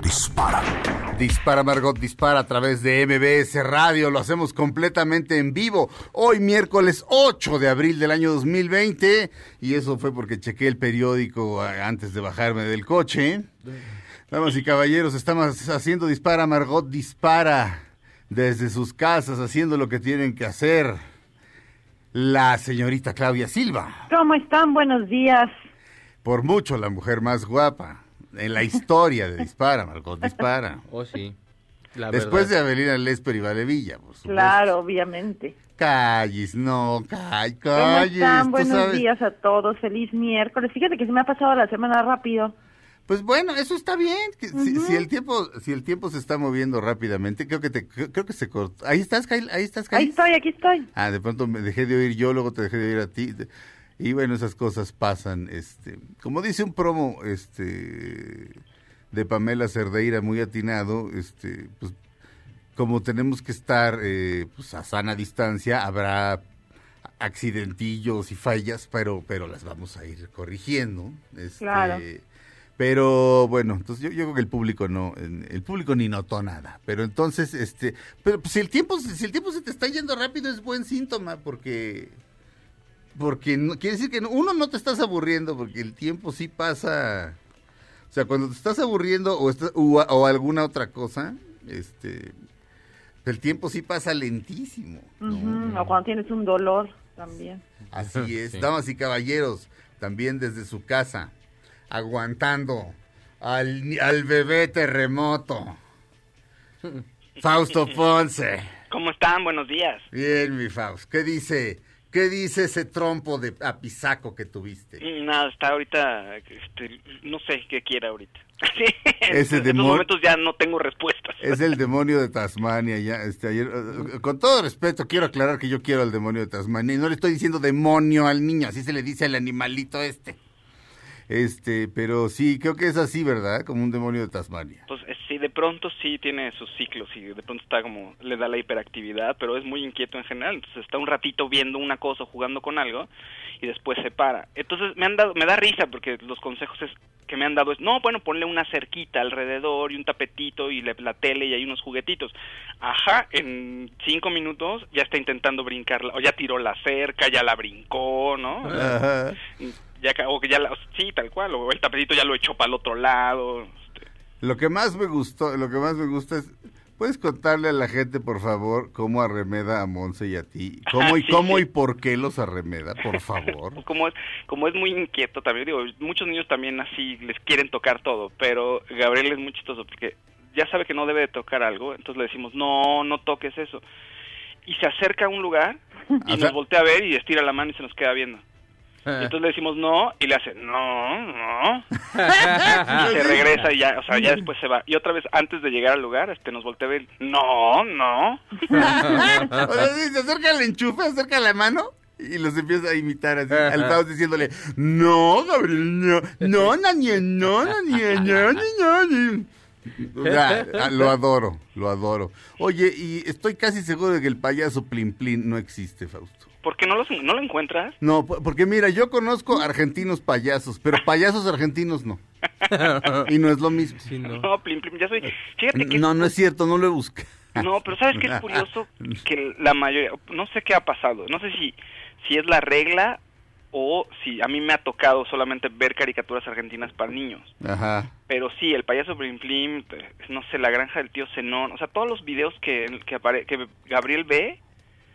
dispara. Dispara Margot, dispara a través de MBS Radio. Lo hacemos completamente en vivo. Hoy miércoles 8 de abril del año 2020. Y eso fue porque chequé el periódico eh, antes de bajarme del coche. Damas y caballeros, estamos haciendo Dispara Margot, dispara desde sus casas, haciendo lo que tienen que hacer. La señorita Claudia Silva. ¿Cómo están? Buenos días. Por mucho la mujer más guapa en la historia de Dispara, Margot, dispara. Oh, sí. La Después verdad. de Avelina Lesper y Valevilla, por supuesto. Claro, obviamente. Calles, no, call, ¿Cómo calles. están? tú Buenos sabes. días a todos. Feliz miércoles. Fíjate que se me ha pasado la semana rápido. Pues bueno, eso está bien. que si, si el tiempo, si el tiempo se está moviendo rápidamente, creo que te, creo, creo que se cortó. Ahí estás, Kyle, ahí estás, Kyle. Ahí estoy, aquí estoy. Ah, de pronto me dejé de oír yo, luego te dejé de oír a ti. Y bueno, esas cosas pasan. Este, como dice un promo, este, de Pamela Cerdeira, muy atinado, este, pues, como tenemos que estar, eh, pues, a sana distancia, habrá accidentillos y fallas, pero, pero las vamos a ir corrigiendo. Este, Claro. Pero bueno, entonces yo, yo creo que el público no, el público ni notó nada. Pero entonces, este, pero pues, si el tiempo, si el tiempo se te está yendo rápido es buen síntoma porque, porque no, quiere decir que no- uno no te estás aburriendo porque el tiempo sí pasa. O sea, cuando te estás aburriendo o, estás- o, o alguna otra cosa, este, el tiempo sí pasa lentísimo. O cuando tienes un dolor también. Así es, Sí. damas y caballeros, también desde su casa, aguantando al, al bebé terremoto. Fausto Ponce. ¿Cómo están? Buenos días. Bien, mi Faust. ¿Qué dice? ¿Qué dice ese trompo de apisaco que tuviste? Mm, Nada, está ahorita, este, no sé qué quiera ahorita. Sí, Ese en estos momentos ya no tengo respuestas. Es el demonio de Tasmania. Ya, este, ayer, eh, con todo respeto, quiero aclarar que yo quiero al demonio de Tasmania. Y no le estoy diciendo demonio al niño, así se le dice al animalito este. Este, pero sí, creo que es así, ¿verdad? Como un demonio de Tasmania. Pues eh, sí, de pronto sí tiene sus ciclos y de pronto está como, le da la hiperactividad, pero es muy inquieto en general. Entonces está un ratito viendo una cosa o jugando con algo y después se para. Entonces me han dado, me da risa porque los consejos es, que me han dado es, no, bueno, ponle una cerquita alrededor y un tapetito y le- la tele y hay unos juguetitos. Ajá, en cinco minutos ya está intentando brincarla, o ya tiró la cerca, ya la brincó, ¿no? Ajá. ya o que ya la, sí tal cual o el tapetito ya lo echó para el otro lado. Lo que más me gustó, lo que más me gusta es, ¿puedes contarle a la gente, por favor, cómo arremeda a Monse y a ti? ¿Cómo y Sí, cómo sí. y por qué los arremeda, por favor? como es como es muy inquieto también digo muchos niños también así les quieren tocar todo pero Gabriel es muy chistoso porque ya sabe que no debe de tocar algo entonces le decimos no no toques eso y se acerca a un lugar y O sea- nos voltea a ver y estira la mano y se nos queda viendo. Entonces le decimos no y le hace no no y se regresa y ya o sea ya después se va y otra vez antes de llegar al lugar este nos voltea a ver no no O sea, se acerca el enchufe, acerca la mano y los empieza a imitar así, al Faust diciéndole, no, Gabriel, no, no, Nanie, no, Nanie, no, no, no". Ya, ah, lo adoro, lo adoro. Oye, y estoy casi seguro de que el payaso Plin Plin no existe, Fausto. ¿Por qué no los no lo encuentras? No, po- porque mira, yo conozco argentinos payasos, pero payasos argentinos no. Y no es lo mismo. Sí, no. No, Plim Plim, ya soy. Fíjate que. No, no es cierto, no lo he buscado. No, pero ¿sabes qué es curioso? Que la mayoría. No sé qué ha pasado. No sé si, si es la regla o si a mí me ha tocado solamente ver caricaturas argentinas para niños. Ajá. Pero sí, el payaso Plim Plim, eh, no sé, la granja del tío Zenón. O sea, todos los videos que, que, apare- que Gabriel ve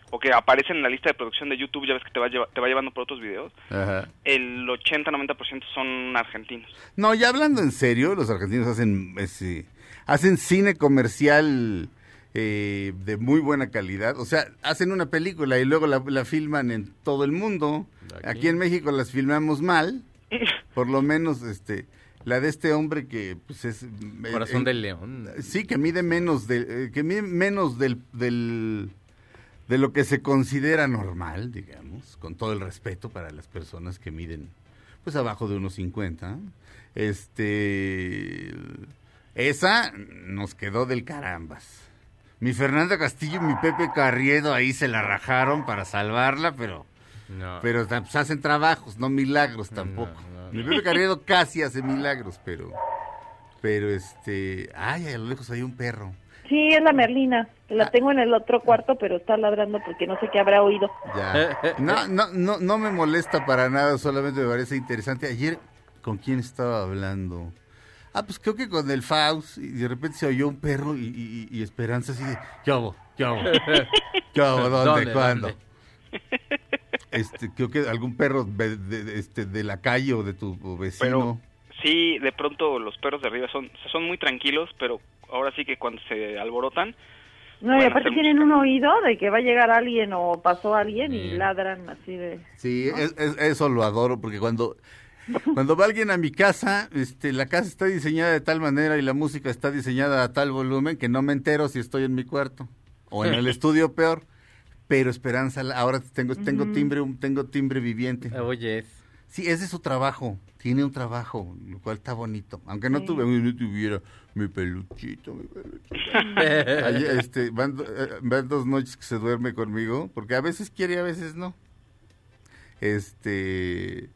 o que aparecen en la lista de producción de YouTube, ya ves que te va, lleva- te va llevando por otros videos, Ajá. el 80-90% son argentinos. No, ya hablando en serio, los argentinos hacen, ese- hacen cine comercial eh, de muy buena calidad. O sea, hacen una película y luego la, la filman en todo el mundo. Aquí. Aquí en México las filmamos mal. Por lo menos, este, la de este hombre que pues es... eh, Corazón eh, del león. Sí, que mide menos de, eh, que mide menos del, del de lo que se considera normal, digamos, con todo el respeto para las personas que miden pues abajo de unos 50. Este esa nos quedó del carambas. Mi Fernanda Castillo y mi Pepe Carriedo ahí se la rajaron para salvarla, pero No. pero pues, hacen trabajos, no milagros tampoco. no, no. Mi Pepe Carriedo casi hace milagros, pero pero este, ay, a lo lejos hay un perro. Sí, es la Merlina. La Ah. tengo en el otro cuarto, pero está ladrando porque no sé qué habrá oído. Ya. No, no, no, no me molesta para nada, solamente me parece interesante. Ayer, ¿con quién estaba hablando? Ah, pues creo que con el Faust, y de repente se oyó un perro y, y- y Esperanza así de, ¿qué hago? ¿Qué hago? ¿Qué hago? ¿Dónde? ¿Dónde? ¿Cuándo? ¿Dónde? Este, creo que algún perro de, de- de- este, de la calle o de tu vecino. Pero sí, de pronto los perros de arriba son, son muy tranquilos, pero ahora sí que cuando se alborotan, No, y aparte tienen un oído de que va a llegar alguien o pasó alguien y ladran así de... Sí, es- es- eso lo adoro porque cuando cuando va alguien a mi casa, este, la casa está diseñada de tal manera y la música está diseñada a tal volumen que no me entero si estoy en mi cuarto o en el estudio peor. Pero Esperanza, ahora tengo tengo timbre tengo timbre viviente. Oye. Sí, ese es su trabajo. Tiene un trabajo, lo cual está bonito. Aunque no Sí. tuve, no tuviera mi peluchito, mi peluchito. Este, van, eh, van dos noches que se duerme conmigo, porque a veces quiere y a veces no. Este,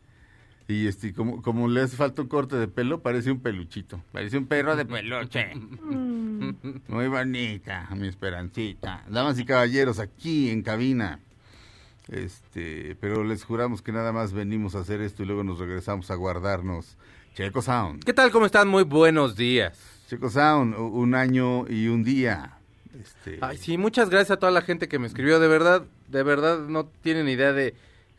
y este, como, como le hace falta un corte de pelo, parece un peluchito. Parece un perro de peluche. Mm, Muy bonita, mi esperancita. Damas y caballeros, aquí en cabina. Este, pero les juramos que nada más venimos a hacer esto y luego nos regresamos a guardarnos. Checo Sound. ¿Qué tal? ¿Cómo están? Muy buenos días. Checo Sound, un año y un día. Este, Ay, sí, muchas gracias a toda la gente que me escribió. De verdad, de verdad no tienen idea de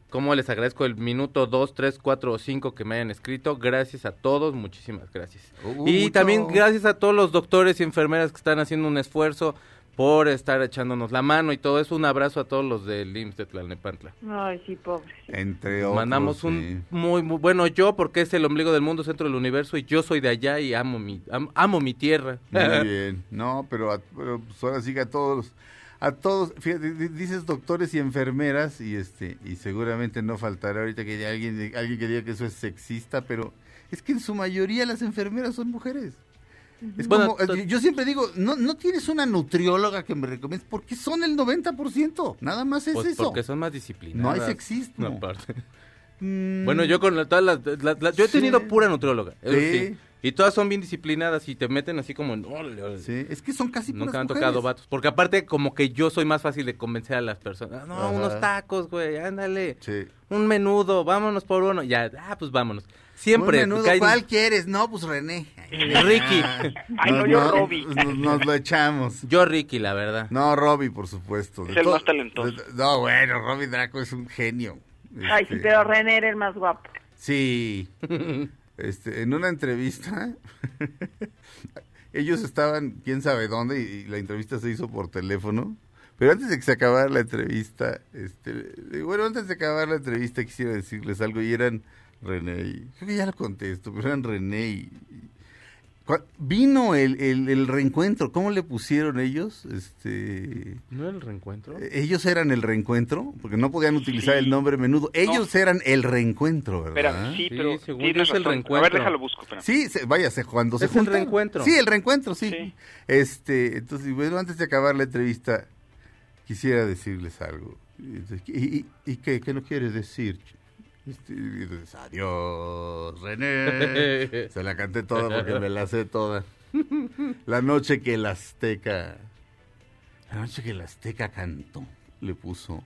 cómo les agradezco el minuto 2, 3, 4 o 5 que me hayan escrito. Gracias a todos, muchísimas gracias. Uh, y mucho. también gracias a todos los doctores y enfermeras que están haciendo un esfuerzo por estar echándonos la mano y todo eso. Un abrazo a todos los del IMSS de Tlalnepantla. Ay, sí, pobre. entre otros. Mandamos un sí. muy, muy bueno yo porque es el ombligo del mundo, centro del universo y yo soy de allá y amo mi am- amo mi tierra. Muy bien. No, pero, a- pero, pues ahora sí que a todos, a todos, fíjate, dices doctores y enfermeras y este y seguramente no faltará ahorita que haya alguien alguien que diga que eso es sexista, pero es que en su mayoría las enfermeras son mujeres. Es Bueno, como, yo siempre digo, no, no tienes una nutrióloga que me recomiendes, porque son el 90%, nada más es Pues eso. porque son más disciplinadas. No hay sexismo. No, aparte. Mm, Bueno, yo con la- todas las, yo he Sí. tenido pura nutrióloga, Sí. sí. Y todas son bien disciplinadas y te meten así como en... Sí, es que son casi Nunca han mujeres. tocado vatos. Porque aparte como que yo soy más fácil de convencer a las personas. No, Ajá. unos tacos, güey, ándale. Sí. Un menudo, vámonos por uno. Ya, ah, pues vámonos. Siempre. Un menudo, caen- ¿cuál quieres? No, pues René. Ricky. Ay, no, yo Robbie. Nos, nos lo echamos. Yo Ricky, la verdad. No, Robbie, por supuesto. Es el más talentoso. no, bueno, Robbie Draco es un genio. Ay, sí, Este, pero René era el más guapo. Sí. Este, en una entrevista, ellos estaban, quién sabe dónde, y, y la entrevista se hizo por teléfono. Pero antes de que se acabara la entrevista, este, bueno, antes de acabar la entrevista quisiera decirles algo y eran René y, creo que ya lo contesto, pero eran René y, vino el, el, el reencuentro, ¿cómo le pusieron ellos? Este, ¿No era el reencuentro? ellos eran el reencuentro, porque no podían utilizar el nombre menudo. Ellos eran el reencuentro, ¿verdad? Espera, sí, Sí, pero según tienes yo es el razón. A reencuentro. ver, déjalo busco, espera. Sí, se, vaya, se, cuando se Es el juntan. reencuentro. Sí, el reencuentro, sí. Sí. Este, entonces, bueno, antes de acabar la entrevista, quisiera decirles algo. ¿Y, y, y qué, qué no quieres decir? Y adiós, René. Se la canté toda porque me la sé toda. La noche que el Azteca, la noche que el Azteca cantó, le puso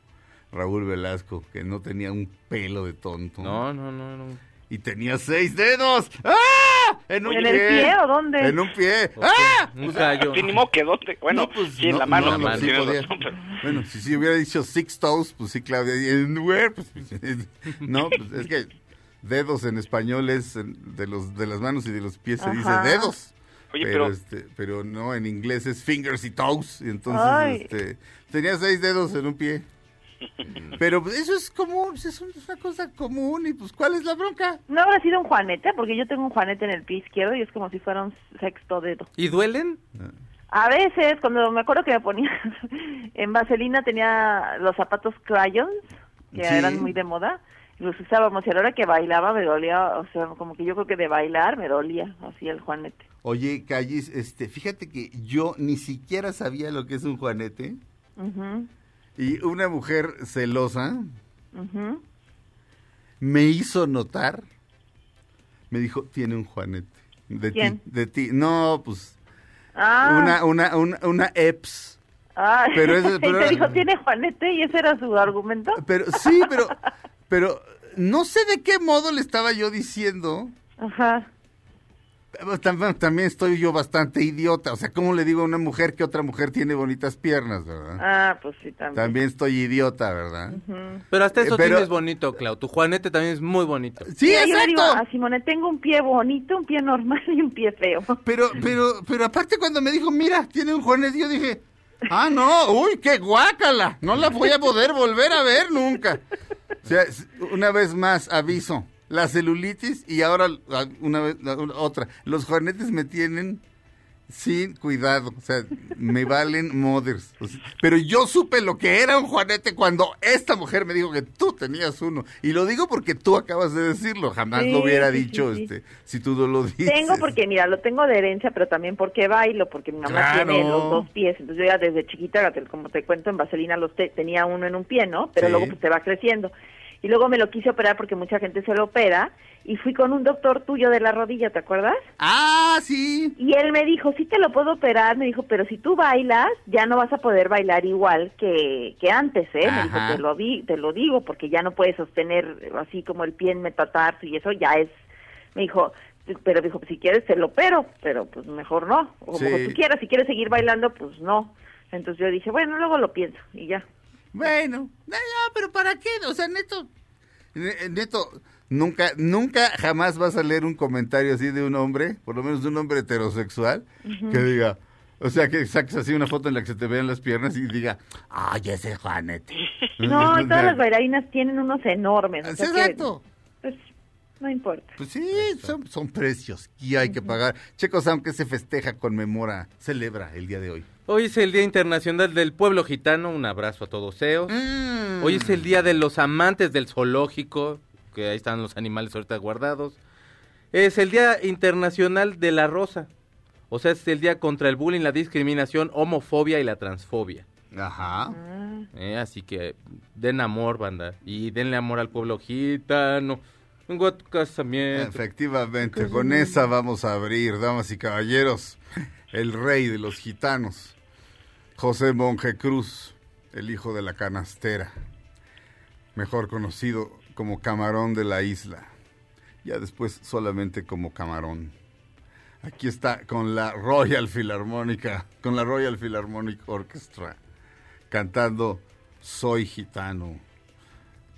Raúl Velasco, que no tenía un pelo de tonto No, no, no, no. y tenía seis dedos. ¡Ah! En, un ¿En el pie o dónde? En un pie. Ok, ¡Ah! Un callo. Sí, ni modo que dónde. Bueno, No, pues, sí, en no, la mano, no, sí, no, sí tienes podía. razón, pero- Bueno, si, si hubiera dicho six toes, pues sí, Claudia. Y en where, pues, no, pues es que dedos en español es en- de los de las manos y de los pies se dice Ajá. dedos. Oye, pero, pero- este, pero no, en inglés es fingers y toes. Y entonces, Ay. este, tenía seis dedos en un pie. Pero pues, eso es común, pues, es una cosa común. Y pues, ¿cuál es la bronca? ¿No habrá sido un juanete? Porque yo tengo un juanete en el pie izquierdo y es como si fuera un sexto dedo. ¿Y duelen? A veces, cuando me acuerdo que me ponía en vaselina tenía los zapatos crayons, que Sí. eran muy de moda, y los usábamos y a la hora que bailaba me dolía, o sea, como que yo creo que de bailar me dolía así el juanete. Oye, Callis, este, fíjate que yo ni siquiera sabía lo que es un juanete. Ujú, Y una mujer celosa me hizo notar, me dijo, tiene un juanete. De ti, de ti. No, pues, Ah, una, una, una, una EPS. pero ese- y te dijo, tiene juanete y ese era su argumento. Pero, sí, pero, pero, no sé de qué modo le estaba yo diciendo. Ajá. Pues, tam- También estoy yo bastante idiota. O sea, ¿cómo le digo a una mujer que otra mujer tiene bonitas piernas, verdad? Ah, pues sí, también. También estoy idiota, ¿verdad? Pero hasta eso Eh, pero- tienes bonito, Clau. Tu juanete también es muy bonito. Sí, Mira, yo le digo exacto. a Simone, tengo un pie bonito, un pie normal y un pie feo. Pero, pero, pero aparte cuando me dijo, mira, tiene un juanete, yo dije, ah, no, uy, qué guácala, no la voy a poder volver a ver nunca. O sea, una vez más, aviso, la celulitis y ahora ah, una vez, la- otra, los juanetes me tienen sin cuidado, o sea, me valen mothers. O sea, pero yo supe lo que era un juanete cuando esta mujer me dijo que tú tenías uno. Y lo digo porque tú acabas de decirlo, jamás Sí, lo hubiera sí, dicho sí. este si tú no lo dices. Tengo porque, mira, lo tengo de herencia, pero también porque bailo, porque mi mamá Claro. tiene los dos pies. Entonces yo ya desde chiquita, como te cuento, en Vaselina los te- tenía uno en un pie, ¿no? Pero luego pues te va creciendo. Y luego me lo quise operar porque mucha gente se lo opera. Y fui con un doctor tuyo de la rodilla, ¿te acuerdas? Ah, sí. Y él me dijo, sí te lo puedo operar, me dijo, pero si tú bailas, ya no vas a poder bailar igual que, que antes, ¿eh? Me dijo, te lo, di, te lo digo, porque ya no puedes sostener así como el pie en metatarso y eso ya es, me dijo, pero dijo, si quieres te lo opero, pero pues mejor no, o como tú quieras, si quieres seguir bailando, pues no. Entonces yo dije, bueno, luego lo pienso y ya. Bueno, no, no, pero ¿para qué? O sea, neto, ne- neto, nunca, nunca jamás vas a leer un comentario así de un hombre, por lo menos de un hombre heterosexual, que diga, o sea, que saques así una foto en la que se te vean las piernas y diga, ay, ese Juanete. No, y todas las bailarinas tienen unos enormes. o sea que, Exacto. pues, no importa. Pues sí, son, son precios y hay que pagar. Checos, aunque se festeja, conmemora, celebra el día de hoy. Hoy es el Día Internacional del Pueblo Gitano. Un abrazo a todos ellos. Mm. Hoy es el Día de los Amantes del Zoológico, que ahí están los animales ahorita guardados. Es el Día Internacional de la Rosa. O sea, es el día contra el bullying, la discriminación, homofobia y la transfobia. Ajá. Eh, así que den amor, banda. Y denle amor al pueblo gitano. Tu casamiento. Efectivamente, con esa vamos a abrir, damas y caballeros, el rey de los gitanos, José Monje Cruz, el hijo de la canastera, mejor conocido como Camarón de la Isla, ya después solamente como Camarón. Aquí está con la Royal Philharmónica, con la Royal Philharmonic Orchestra, cantando Soy Gitano.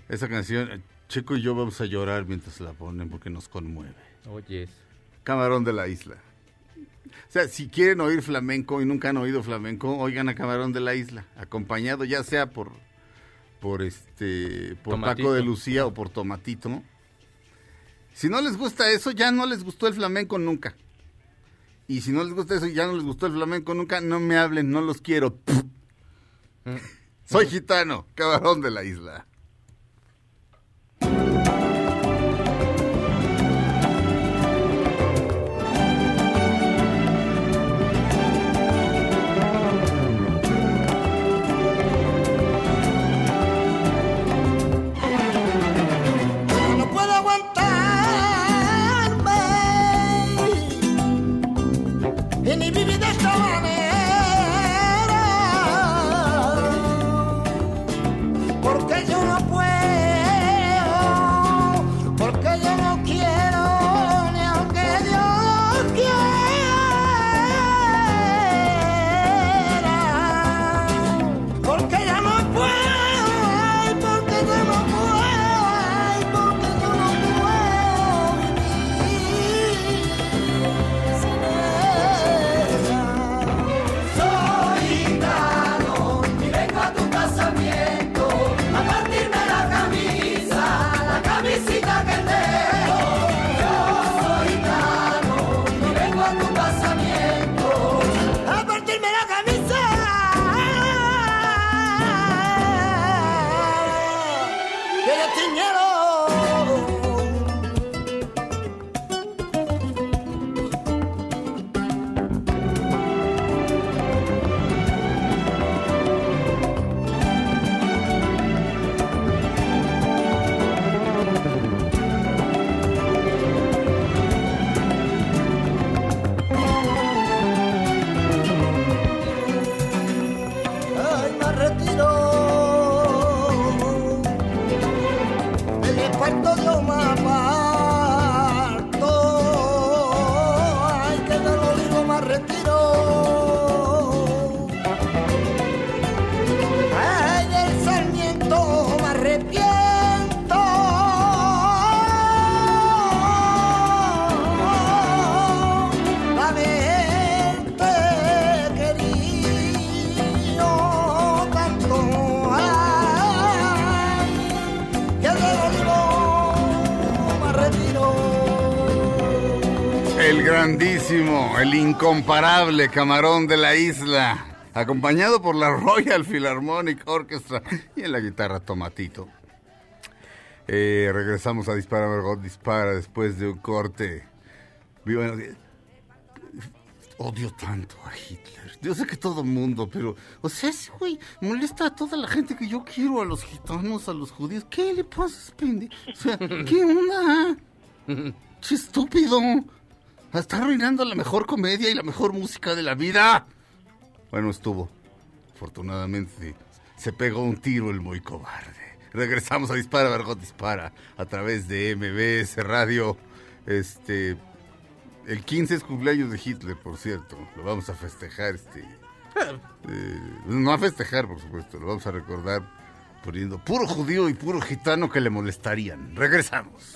Esa canción, eh, Checo y yo vamos a llorar mientras la ponen porque nos conmueve. Oyes. Camarón de la isla. O sea, si quieren oír flamenco y nunca han oído flamenco, oigan a Camarón de la isla, acompañado ya sea por por este por Tomatito. Paco de Lucía o por Tomatito. Si no les gusta eso, ya no les gustó el flamenco nunca. Y si no les gusta eso y ya no les gustó el flamenco nunca, no me hablen, no los quiero. Soy gitano, Camarón de la isla. Incomparable camarón de la isla, acompañado por la Royal Philharmonic Orchestra y en la guitarra Tomatito. Eh, regresamos a Dispara, Margot Dispara después de un corte. Viva Odio tanto a Hitler. Yo sé que todo el mundo, pero... O sea, ese güey molesta a toda la gente que yo quiero, a los gitanos, a los judíos. ¿Qué le pasa, a ese pende? O sea, ¿qué onda? ¡Che estúpido! Está arruinando la mejor comedia y la mejor música de la vida. Bueno, estuvo. Afortunadamente se pegó un tiro el muy cobarde. Regresamos a Dispara, Margot Dispara, a través de MBS Radio. Este. El 15 es cumpleaños de Hitler, por cierto. Lo vamos a festejar, este. eh, no a festejar, por supuesto. Lo vamos a recordar poniendo puro judío y puro gitano que le molestarían. Regresamos.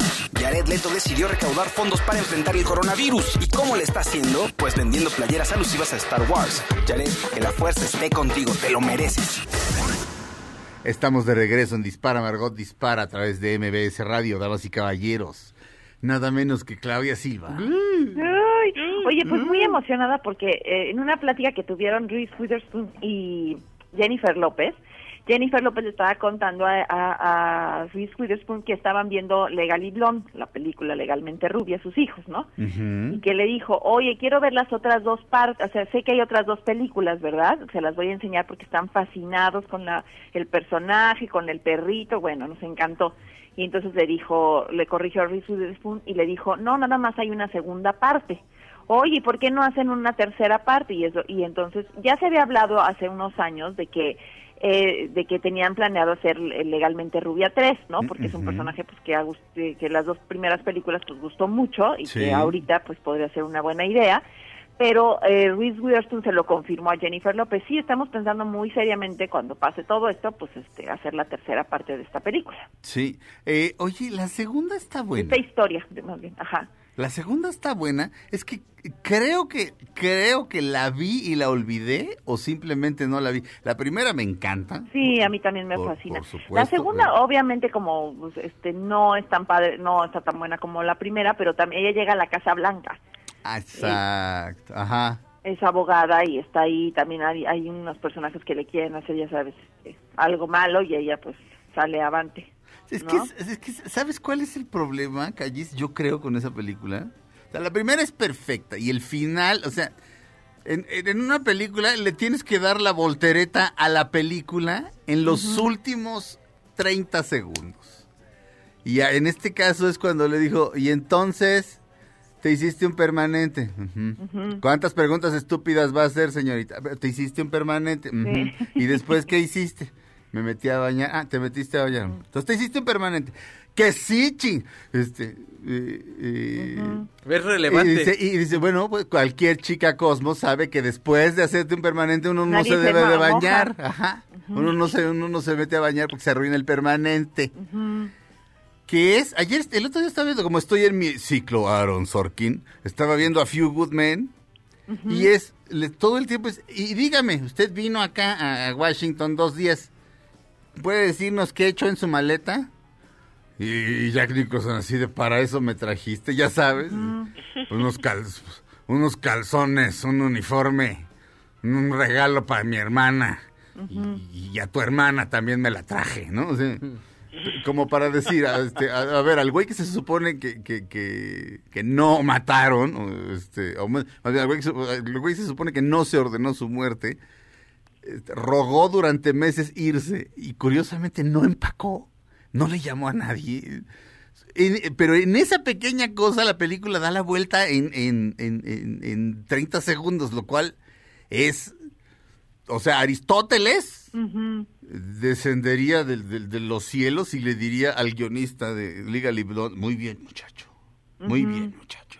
Jared Leto decidió recaudar fondos para enfrentar el coronavirus. ¿Y cómo le está haciendo? Pues vendiendo playeras alusivas a Star Wars. Jared, que la fuerza esté contigo, te lo mereces. Estamos de regreso en Dispara, Margot Dispara a través de MBS Radio, damas y caballeros. Nada menos que Claudia Silva. Ay, oye, pues muy emocionada porque eh, en una plática que tuvieron Reese Witherspoon y Jennifer López, Jennifer López le estaba contando a, a, a Reese Witherspoon que estaban viendo Legally Blonde, la película Legalmente Rubia, sus hijos, ¿no? Y que le dijo, oye, quiero ver las otras dos partes, o sea, sé que hay otras dos películas, ¿verdad? Se las voy a enseñar porque están fascinados con la, el personaje, con el perrito, bueno, nos encantó. Y entonces le dijo, le corrigió a Reese Witherspoon y le dijo, no, nada más hay una segunda parte. Oye, ¿por qué no hacen una tercera parte? Y eso, y entonces ya se había hablado hace unos años de que eh, de que tenían planeado hacer eh, legalmente Rubia 3, ¿no? Porque es un personaje pues que, ha gust- que las dos primeras películas pues gustó mucho y Sí. que ahorita pues podría ser una buena idea. Pero eh, Reese Witherspoon se lo confirmó a Jennifer López. Sí, estamos pensando muy seriamente cuando pase todo esto, pues este, hacer la tercera parte de esta película. Sí. Eh, oye, la segunda está buena. Esta historia, más bien, ajá. La segunda está buena. Es que creo que creo que la vi y la olvidé o simplemente no la vi. La primera me encanta. Sí, a mí también me Por- fascina. por supuesto, la segunda, pero- obviamente, como pues, este no es tan padre, no está tan buena como la primera, pero también ella llega a la Casa Blanca. Ah, Exacto. Ajá. Es abogada y está ahí. También hay, hay unos personajes que le quieren hacer, ya sabes, eh, algo malo y ella pues sale avante. Es ¿no? que, es- es que, ¿sabes cuál es el problema, Callis? Yo creo con esa película. O sea, la primera es perfecta y el final, o sea, en, en- una película le tienes que dar la voltereta a la película en los últimos 30 segundos. Y en este caso es cuando le dijo, y entonces te hiciste un permanente. ¿Cuántas preguntas estúpidas va a hacer, señorita? Te hiciste un permanente. Sí. ¿Y después qué hiciste? Me metí a bañar. Ah, te metiste a bañar. Entonces te hiciste un permanente. Que sí, ching. Este, eh, Es y, relevante. dice, y dice, bueno, pues cualquier chica Cosmos sabe que después de hacerte un permanente uno no Nadie se debe de moja. bañar. Ajá. Uno no se uno no se mete a bañar porque se arruina el permanente. Que es, ayer, el otro día estaba viendo, como estoy en mi ciclo Aaron Sorkin, estaba viendo a Few Good Men, y es, le- todo el tiempo es, y dígame, usted vino acá a, a Washington dos días, ¿puede decirnos qué echó en su maleta? Y Jack Nicholson así de, para eso me trajiste, ya sabes, unos, cal- unos calzones, un uniforme, un regalo para mi hermana, y, y a tu hermana también me la traje, ¿no? O sea, como para decir, a, este, a, a ver, al güey que se supone que, que, que, que no mataron, o este, o más bien, al güey, que se- güey supone que no se ordenó su muerte, rogó durante meses irse y curiosamente no empacó, no le llamó a nadie. En- pero en esa pequeña cosa la película da la vuelta en, en, en, en, en 30 segundos, lo cual es, o sea, Aristóteles descendería de, los cielos y le diría al guionista de Legally Blonde, muy bien muchacho, muy bien muchacho.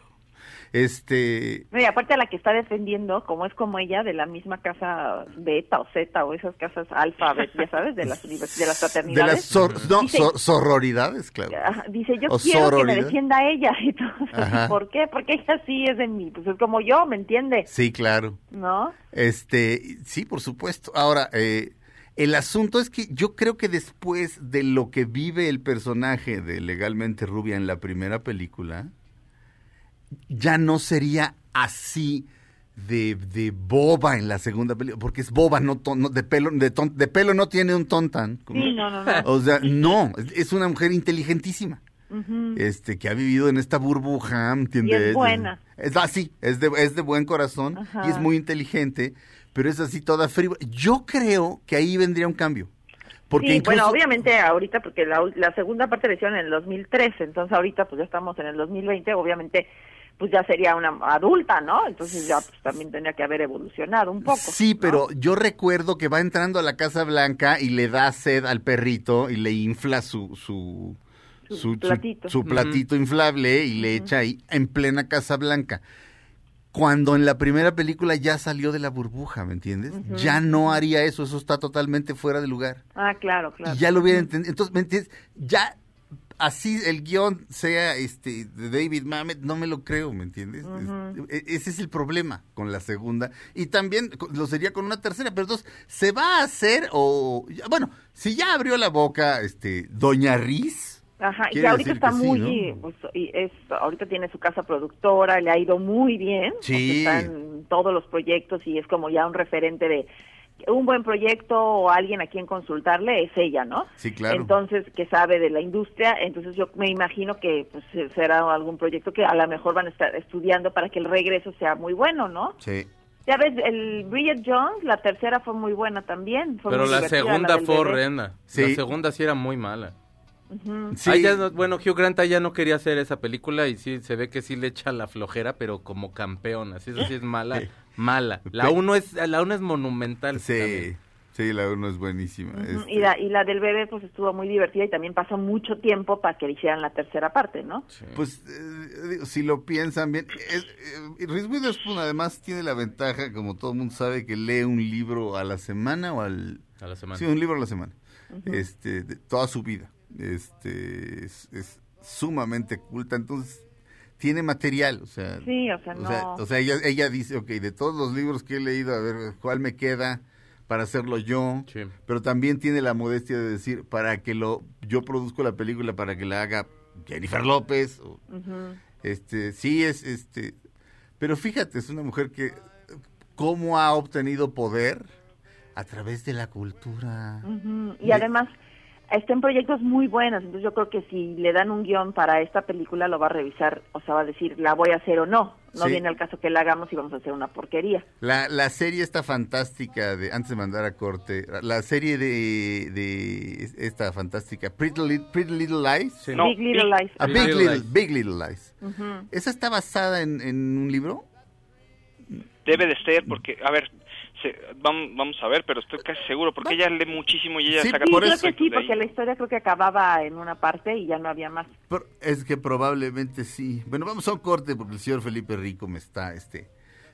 Este, No, y aparte a la que está defendiendo, como es como ella, de la misma casa beta o zeta o esas casas alfa, ya sabes, de las, de las de fraternidades. las sor- no, Dice- so- sororidades, claro. Ajá, Dice, yo O quiero que me defienda a ella. Y todo. ¿Por qué? Porque ella sí es de mí. Pues es como yo, ¿me entiende? Sí, claro. ¿No? Este, sí, por supuesto. Ahora, eh, el asunto es que yo creo que después de lo que vive el personaje de Legalmente Rubia en la primera película, ya no sería así de, de boba en la segunda película, porque es boba, no, ton- no- de pelo, de, ton- de pelo no tiene un tontan. Sí, no, no, no. O sea, no, es- una mujer inteligentísima. Este, que ha vivido en esta burbuja, ¿entiendes? Y es buena. Es así, es de, es de buen corazón Ajá. y es muy inteligente, pero es así toda frívola. Yo creo que ahí vendría un cambio. Porque sí, incluso, bueno, obviamente ahorita, porque la, la segunda parte la hicieron en el 2013, entonces ahorita pues ya estamos en el 2020, obviamente pues ya sería una adulta, ¿no? Entonces ya pues también tendría que haber evolucionado un poco. Sí, ¿no? pero yo recuerdo que va entrando a la Casa Blanca y le da sed al perrito y le infla su su Su platito. su platito inflable y le echa ahí en plena Casa Blanca. Cuando en la primera película ya salió de la burbuja, ¿me entiendes? Ya no haría eso, eso está totalmente fuera de lugar. Ah, claro, claro. Y ya lo hubiera entendido. Entonces, ¿me entiendes? Ya así el guion sea este de David Mamet, no me lo creo, ¿me entiendes? Es- e- ese es el problema con la segunda. Y también lo sería con una tercera, pero entonces, ¿se va a hacer o...? Bueno, si ya abrió la boca este Doña Riz... Ajá, y ahorita está sí, muy, ¿no? pues, y es, ahorita tiene su casa productora, le ha ido muy bien, Sí. porque está en todos los proyectos y es como ya un referente de un buen proyecto o alguien a quien consultarle es ella, ¿no? Sí, claro. Entonces, que sabe de la industria, entonces yo me imagino que pues, será algún proyecto que a lo mejor van a estar estudiando para que el regreso sea muy bueno, ¿no? Sí. Ya ves, el Bridget Jones, la tercera fue muy buena también. fue Pero la segunda fue horrenda. Sí. La segunda sí era muy mala. Sí. Ahí ya no- bueno, Hugh Grant ya no quería hacer esa película y sí se ve que sí le echa la flojera, pero como campeón, así eso sí es mala, mala. La uno es la uno es monumental. Sí, también. sí, la uno es buenísima. Ujú, este. y, la, y la del bebé pues estuvo muy divertida y también pasó mucho tiempo para que hicieran la tercera parte, ¿no? Sí. Pues eh, digo, si lo piensan bien, es, eh, Reese Witherspoon además tiene la ventaja, como todo el mundo sabe, que lee un libro a la semana o al... a la semana. Sí, un libro a la semana. Este, de toda su vida. Este, es, es sumamente culta, entonces tiene material, o sea... Sí, o sea, o sea, no. o sea, ella, ella dice, ok, de todos los libros que he leído, a ver, ¿cuál me queda para hacerlo yo? Sí. Pero también tiene la modestia de decir, para que lo, yo produzco la película para que la haga Jennifer López, o, este, sí es, este, pero fíjate, es una mujer que, ¿cómo ha obtenido poder? A través de la cultura. Y además está en proyectos muy buenos, entonces yo creo que si le dan un guion para esta película lo va a revisar, o sea, va a decir, la voy a hacer o no. No Sí. viene al caso que la hagamos y vamos a hacer una porquería. La, la serie está fantástica, de, antes de mandar a corte, la serie de, de esta fantástica, Pretty, Lit- Pretty Little Lies. Sí. No, Big Little Big- Lies. Ah, Big Little Little. Big Little Lies. Ujú. ¿Esa está basada en, en un libro? Debe de ser, porque, a ver, se- vamos, vamos a ver, pero estoy casi seguro, porque ella lee muchísimo y ella Sí, saca Sí, Por creo eso- que sí, porque la historia creo que acababa en una parte y ya no había más. Pero es que probablemente sí. Bueno, vamos a un corte porque el señor Felipe Rico me está, este,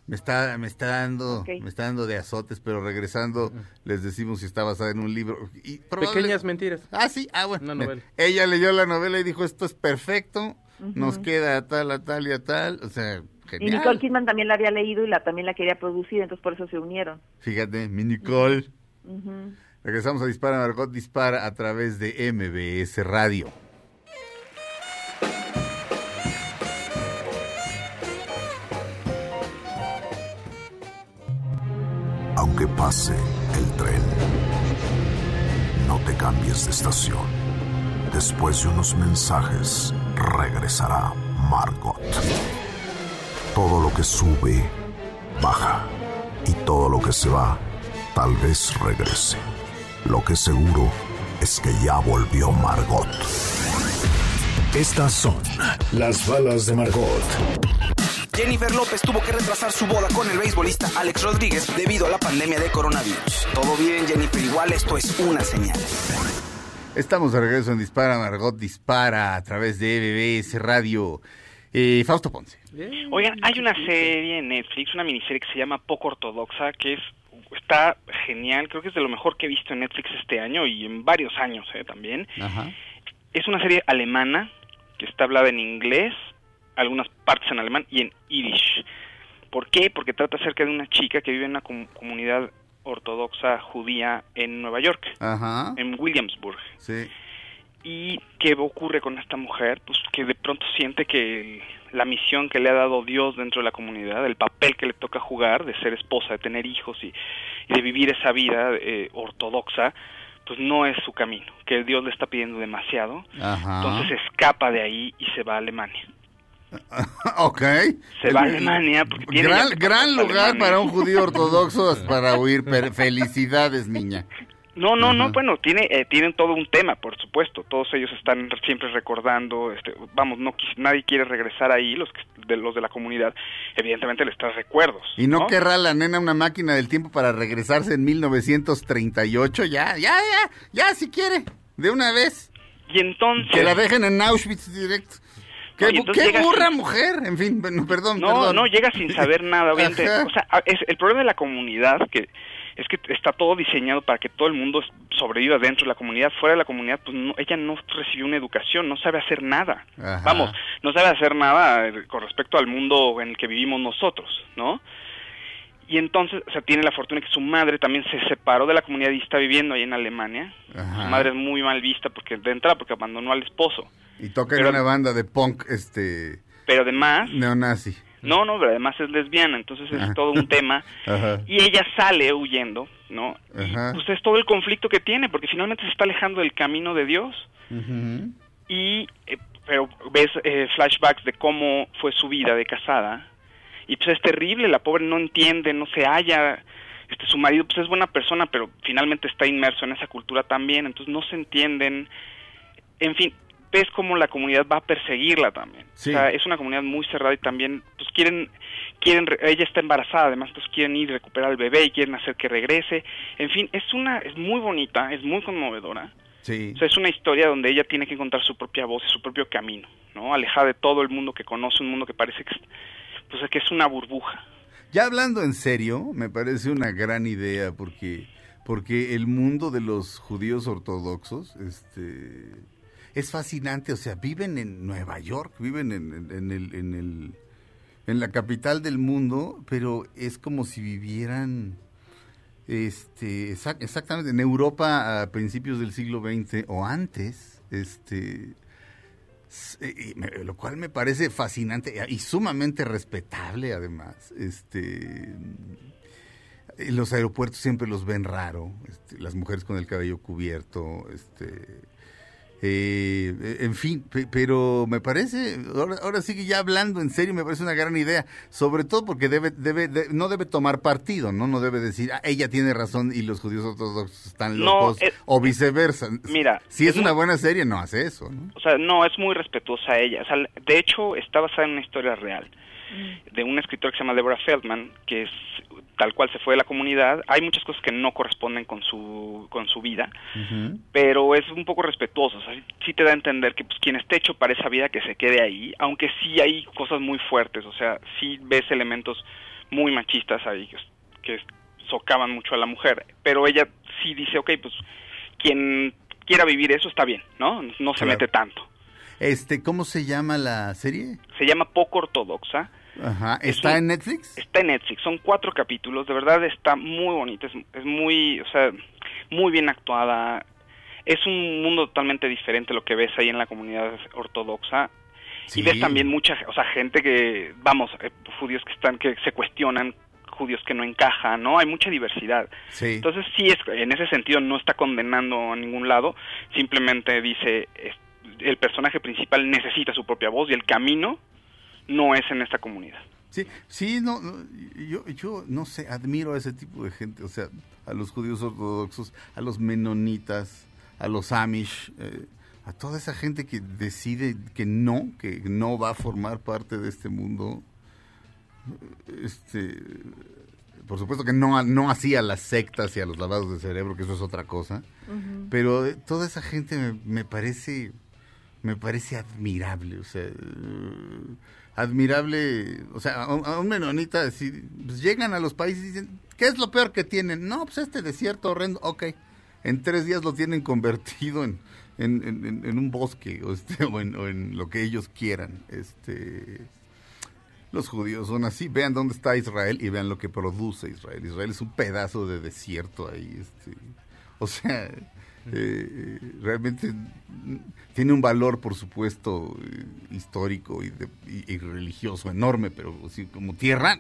me está, me está dando, Ok. me está dando de azotes, pero regresando les decimos si está basada en un libro. Y probable- Pequeñas mentiras. Ah, sí, ah, bueno. Una novela. Ella leyó la novela y dijo, esto es perfecto, nos queda a tal, a tal y a tal. O sea, Y genial. Nicole Kidman también la había leído y la también la quería producir, entonces por eso se unieron. Fíjate, mi Nicole. Ujú. Regresamos a Dispara, Margot Dispara a través de MBS Radio. Aunque pase el tren, no te cambies de estación. Después de unos mensajes, regresará Margot. Todo lo que sube, baja. Y todo lo que se va, tal vez regrese. Lo que seguro es que ya volvió Margot. Estas son las balas de Margot. Jennifer López tuvo que retrasar su boda con el beisbolista Alex Rodríguez debido a la pandemia de coronavirus. Todo bien, Jennifer, igual esto es una señal. Estamos de regreso en Dispara, Margot Dispara a través de BBS Radio. Eh, Fausto Ponce. Oigan, hay una serie en Netflix, una miniserie que se llama Poco Ortodoxa, que es está genial, creo que es de lo mejor que he visto en Netflix este año y en varios años eh, también. Ajá. Es una serie alemana que está hablada en inglés, algunas partes en alemán y en yiddish. ¿Por qué? Porque trata acerca de una chica que vive en una com- comunidad ortodoxa judía en Nueva York, Ajá. en Williamsburg. Sí. ¿Y qué ocurre con esta mujer? Pues que de pronto siente que el- la misión que le ha dado Dios dentro de la comunidad, el papel que le toca jugar de ser esposa, de tener hijos y, y de vivir esa vida eh, ortodoxa, pues no es su camino, que Dios le está pidiendo demasiado. Ajá. Entonces escapa de ahí y se va a Alemania. ok. Se va a Alemania porque tiene gran, gran lugar Alemania. para un judío ortodoxo para per- felicidades, niña. No, no, no, bueno, tiene, eh, tienen todo un tema, por supuesto. Todos ellos están siempre recordando, este, vamos, no nadie quiere regresar ahí, los que- de los de la comunidad, evidentemente les trae recuerdos. ¿Y no, querrá la nena una máquina del tiempo para regresarse en 1938? Ya, ya, ya, ya, si quiere, de una vez. Y entonces... Que la dejen en Auschwitz directo. Qué, No, qué burra sin- mujer, en fin, bueno, perdón, No, perdón. no, llega sin saber nada, obviamente. Ajá. O sea, es, el problema de la comunidad que es que está todo diseñado para que todo el mundo sobreviva dentro de la comunidad. Fuera de la comunidad, pues no, ella no recibió una educación, no sabe hacer nada. Ajá. Vamos, no sabe hacer nada eh, con respecto al mundo en el que vivimos nosotros, ¿no? Y entonces, o sea, tiene la fortuna que su madre también se separó de la comunidad y está viviendo ahí en Alemania. Ajá. Su madre es muy mal vista porque de entrada porque abandonó al esposo. Y toca en una banda de punk, este, Pero además, neonazi. No, no, pero además es lesbiana, entonces es todo un tema. Ajá. y ella sale huyendo, ¿no? Ajá. Pues es todo el conflicto que tiene, porque finalmente se está alejando del camino de Dios y eh, pero ves eh, flashbacks de cómo fue su vida de casada y pues es terrible, la pobre no entiende, no se halla, este su marido pues es buena persona, pero finalmente está inmerso en esa cultura también, entonces no se entienden, en fin, ves cómo la comunidad va a perseguirla también, Sí. o sea, es una comunidad muy cerrada y también pues quieren quieren re- ella está embarazada, además entonces quieren ir a recuperar al bebé y quieren hacer que regrese, en fin, es una es muy bonita, es muy conmovedora. Sí. O sea, es una historia donde ella tiene que encontrar su propia voz y su propio camino, ¿no? Alejada de todo el mundo que conoce, un mundo que parece que, es- pues, que es una burbuja. Ya hablando en serio, me parece una gran idea porque porque el mundo de los judíos ortodoxos este es fascinante, o sea, viven en Nueva York, viven en, el en el en la capital del mundo, pero es como si vivieran este exac- exactamente en Europa a principios del siglo XX o antes, este me- lo cual me parece fascinante y sumamente respetable además este los aeropuertos siempre los ven raro este, las mujeres con el cabello cubierto este eh, en fin, pe- pero me parece, ahora, ahora sí que ya hablando en serio, me parece una gran idea, sobre todo porque debe, debe, de- no debe tomar partido, ¿no? No debe decir, "Ah, ella tiene razón y los judíos ortodoxos están No, locos, eh, o viceversa. Mira, si es, es una muy- buena serie, no hace eso, ¿no? O sea, no, es muy respetuosa ella. O sea, de hecho, está basada en una historia real de un escritor que se llama Deborah Feldman, que es tal cual se fue de la comunidad. Hay muchas cosas que no corresponden con su, con su vida, pero es un poco respetuoso. O sea, sí- sí te da a entender que pues, quien esté hecho para esa vida que se quede ahí, aunque sí hay cosas muy fuertes. O sea, sí ves elementos muy machistas ahí que, que socavan mucho a la mujer. Pero ella sí dice, ok, pues quien quiera vivir eso está bien, ¿no? No se Claro. mete tanto. Este, ¿cómo se llama la serie? Se llama Poco Ortodoxa. Ajá, Es ¿está en Netflix? Está en Netflix, son cuatro capítulos, de verdad está muy bonita, es, es muy, o sea, muy bien actuada. Es un mundo totalmente diferente lo que ves ahí en la comunidad ortodoxa. Sí. Y ves también mucha, o sea, gente que, vamos, eh, judíos que están, que se cuestionan, judíos que no encajan, ¿no? Hay mucha diversidad. Sí. Entonces, sí, es, en ese sentido no está condenando a ningún lado, simplemente dice, el personaje principal necesita su propia voz y el camino no es en esta comunidad. Sí, sí, no, no, yo, yo no sé, admiro a ese tipo de gente, o sea, a los judíos ortodoxos, a los menonitas, a los amish, eh, a toda esa gente que decide que no, que no va a formar parte de este mundo. Este, por supuesto que no, no hacía las sectas y a los lavados de cerebro, que eso es otra cosa, pero toda esa gente me, me parece me parece admirable, o sea, admirable, o sea, a, un- menonita pues llegan a los países y dicen, ¿qué es lo peor que tienen? No, pues este desierto horrendo, ok, en tres días lo tienen convertido en, en, en- en- en un bosque o, este, o, en, o en lo que ellos quieran, este... Los judíos son así. Vean dónde está Israel y vean lo que produce Israel. Israel es un pedazo de desierto ahí. Este, o sea, eh, eh, realmente tiene un valor, por supuesto, eh, histórico y, de- y- y religioso enorme, pero así como tierra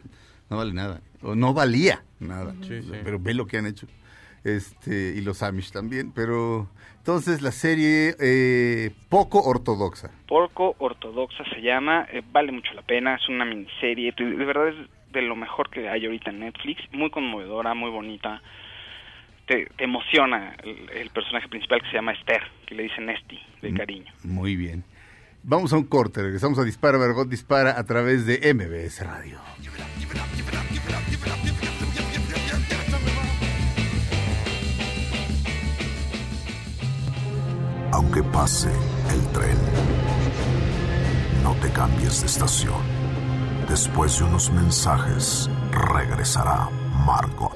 no vale nada. O no valía nada. Sí, sí. Pero ve lo que han hecho. Este, y los Amish también. Pero entonces la serie eh, poco ortodoxa. Porco Ortodoxa se llama, eh, vale mucho la pena, es una miniserie, de verdad es de lo mejor que hay ahorita en Netflix, muy conmovedora, muy bonita, te, te emociona el, el personaje principal que se llama Esther, que le dicen Esti, de cariño. Muy bien. Vamos a un corte, regresamos a Dispara, Margot Dispara a través de MBS Radio. Aunque pase el tren, no te cambies de estación. Después de unos mensajes, regresará Margot.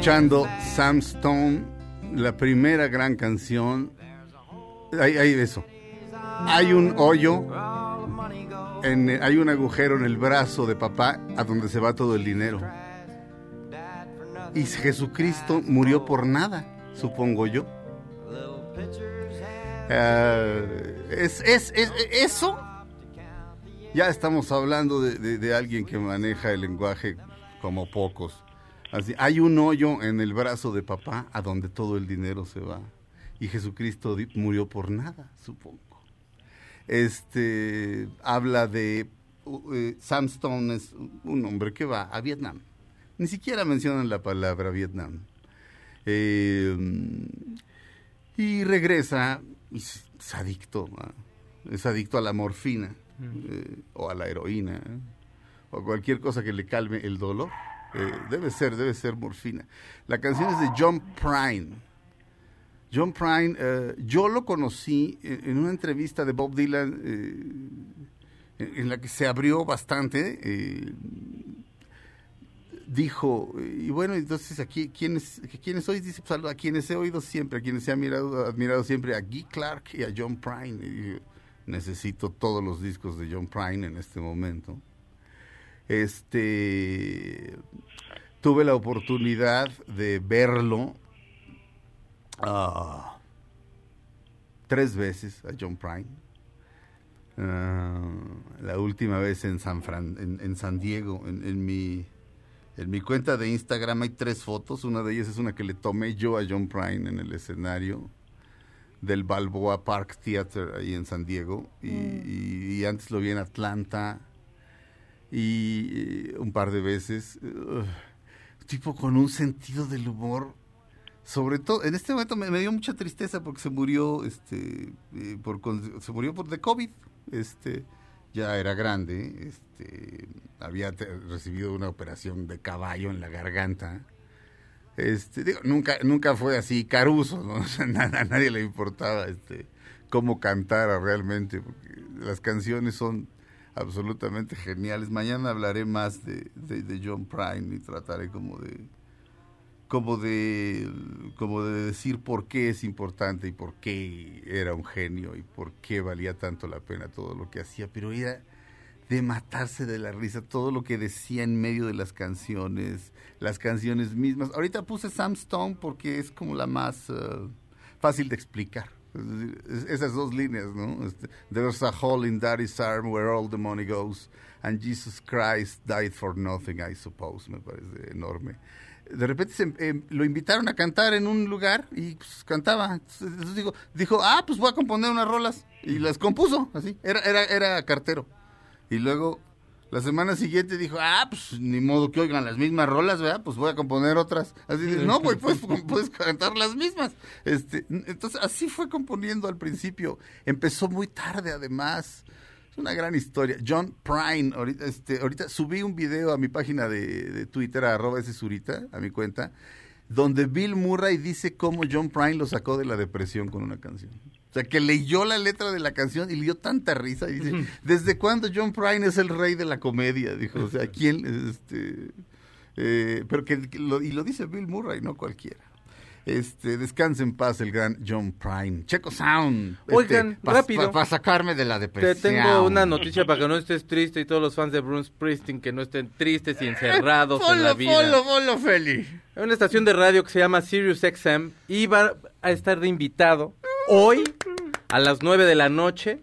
Escuchando. Sam Stone, la primera gran canción. Hay, hay eso. Hay un hoyo, en, hay un agujero en el brazo de papá a donde se va todo el dinero. Y Jesucristo murió por nada, supongo yo. Ah, es, es, es- eso. Ya estamos hablando de, de- de alguien que maneja el lenguaje como pocos. Así, hay un hoyo en el brazo de papá a donde todo el dinero se va. Y Jesucristo murió por nada, supongo. Este habla de uh, Sam Stone es un hombre que va a Vietnam. Ni siquiera mencionan la palabra Vietnam. Eh, y regresa y es, es adicto, es adicto a la morfina eh, o a la heroína ¿eh? o cualquier cosa que le calme el dolor. Eh, debe ser, debe ser morfina. La canción es de John Prine. John Prine, eh, yo lo conocí en, una entrevista de Bob Dylan eh, en, la que se abrió bastante. eh, dijo, y bueno, entonces aquí, ¿quiénes, ¿quiénes sois? Dice, pues a quienes he oído siempre, a quienes he admirado, admirado siempre, a Guy Clark y a John Prine. Necesito todos los discos de John Prine en este momento. Este, tuve la oportunidad de verlo ah, tres veces a John Prine. Ah, la última vez en San, Fran, en, en San Diego, en, en mi en mi cuenta de Instagram hay tres fotos. Una de ellas es una que le tomé yo a John Prine en el escenario del Balboa Park Theater ahí en San Diego. Y, y- y antes lo vi en Atlanta. Y eh, un par de veces. Tipo con un sentido del humor sobre todo, en este momento me, dio mucha tristeza porque se murió, este, eh, por, se murió por de COVID, este, ya era grande, este, había recibido una operación de caballo en la garganta, este, digo, nunca, nunca fue así caruso, ¿no? O sea, na- a nadie le importaba, este, cómo cantara realmente, porque las canciones son absolutamente geniales. Mañana hablaré más de, de, John Prine y trataré como de como de como de decir por qué es importante y por qué era un genio y por qué valía tanto la pena todo lo que hacía, pero era de matarse de la risa todo lo que decía en medio de las canciones, las canciones mismas. Ahorita puse Sam Stone porque es como la más eh, fácil de explicar. Es decir, es- esas dos líneas, ¿no? Este, There's a hole in daddy's arm where all the money goes, and Jesus Christ died for nothing, I suppose. Me parece enorme. De repente se- eh, lo invitaron a cantar en un lugar y pues, cantaba. Entonces digo, dijo, ah, pues voy a componer unas rolas. Y las compuso, así. Era, era, era cartero. Y luego, la semana siguiente dijo, ah, pues ni modo que oigan las mismas rolas, ¿verdad? Pues voy a componer otras. Así de, no, pues, pues puedes cantar las mismas. Este, entonces, así fue componiendo al principio. Empezó muy tarde, además. Es una gran historia. John Prine, ahorita, este, ahorita subí un video a mi página de, de Twitter, arroba ese surita, a mi cuenta, donde Bill Murray dice cómo John Prine lo sacó de la depresión con una canción. O sea, que leyó la letra de la canción y le dio tanta risa. Y dice, ¿desde cuándo John Prine es el rey de la comedia? Dijo, o sea, ¿quién? Este, eh, pero que, que lo, y lo dice Bill Murray, no cualquiera. Este, descanse en paz el gran John Prine. Checo Sound. Oigan, rápido. Para sacarme de la Te depresión. tengo una noticia para que no estés triste y todos los fans de Bruce Springsteen que no estén tristes y encerrados en la Polo, vida. polo, polo, Feli. Hay una estación de radio que se llama Sirius XM y va a estar de invitado hoy a las 9 de la noche,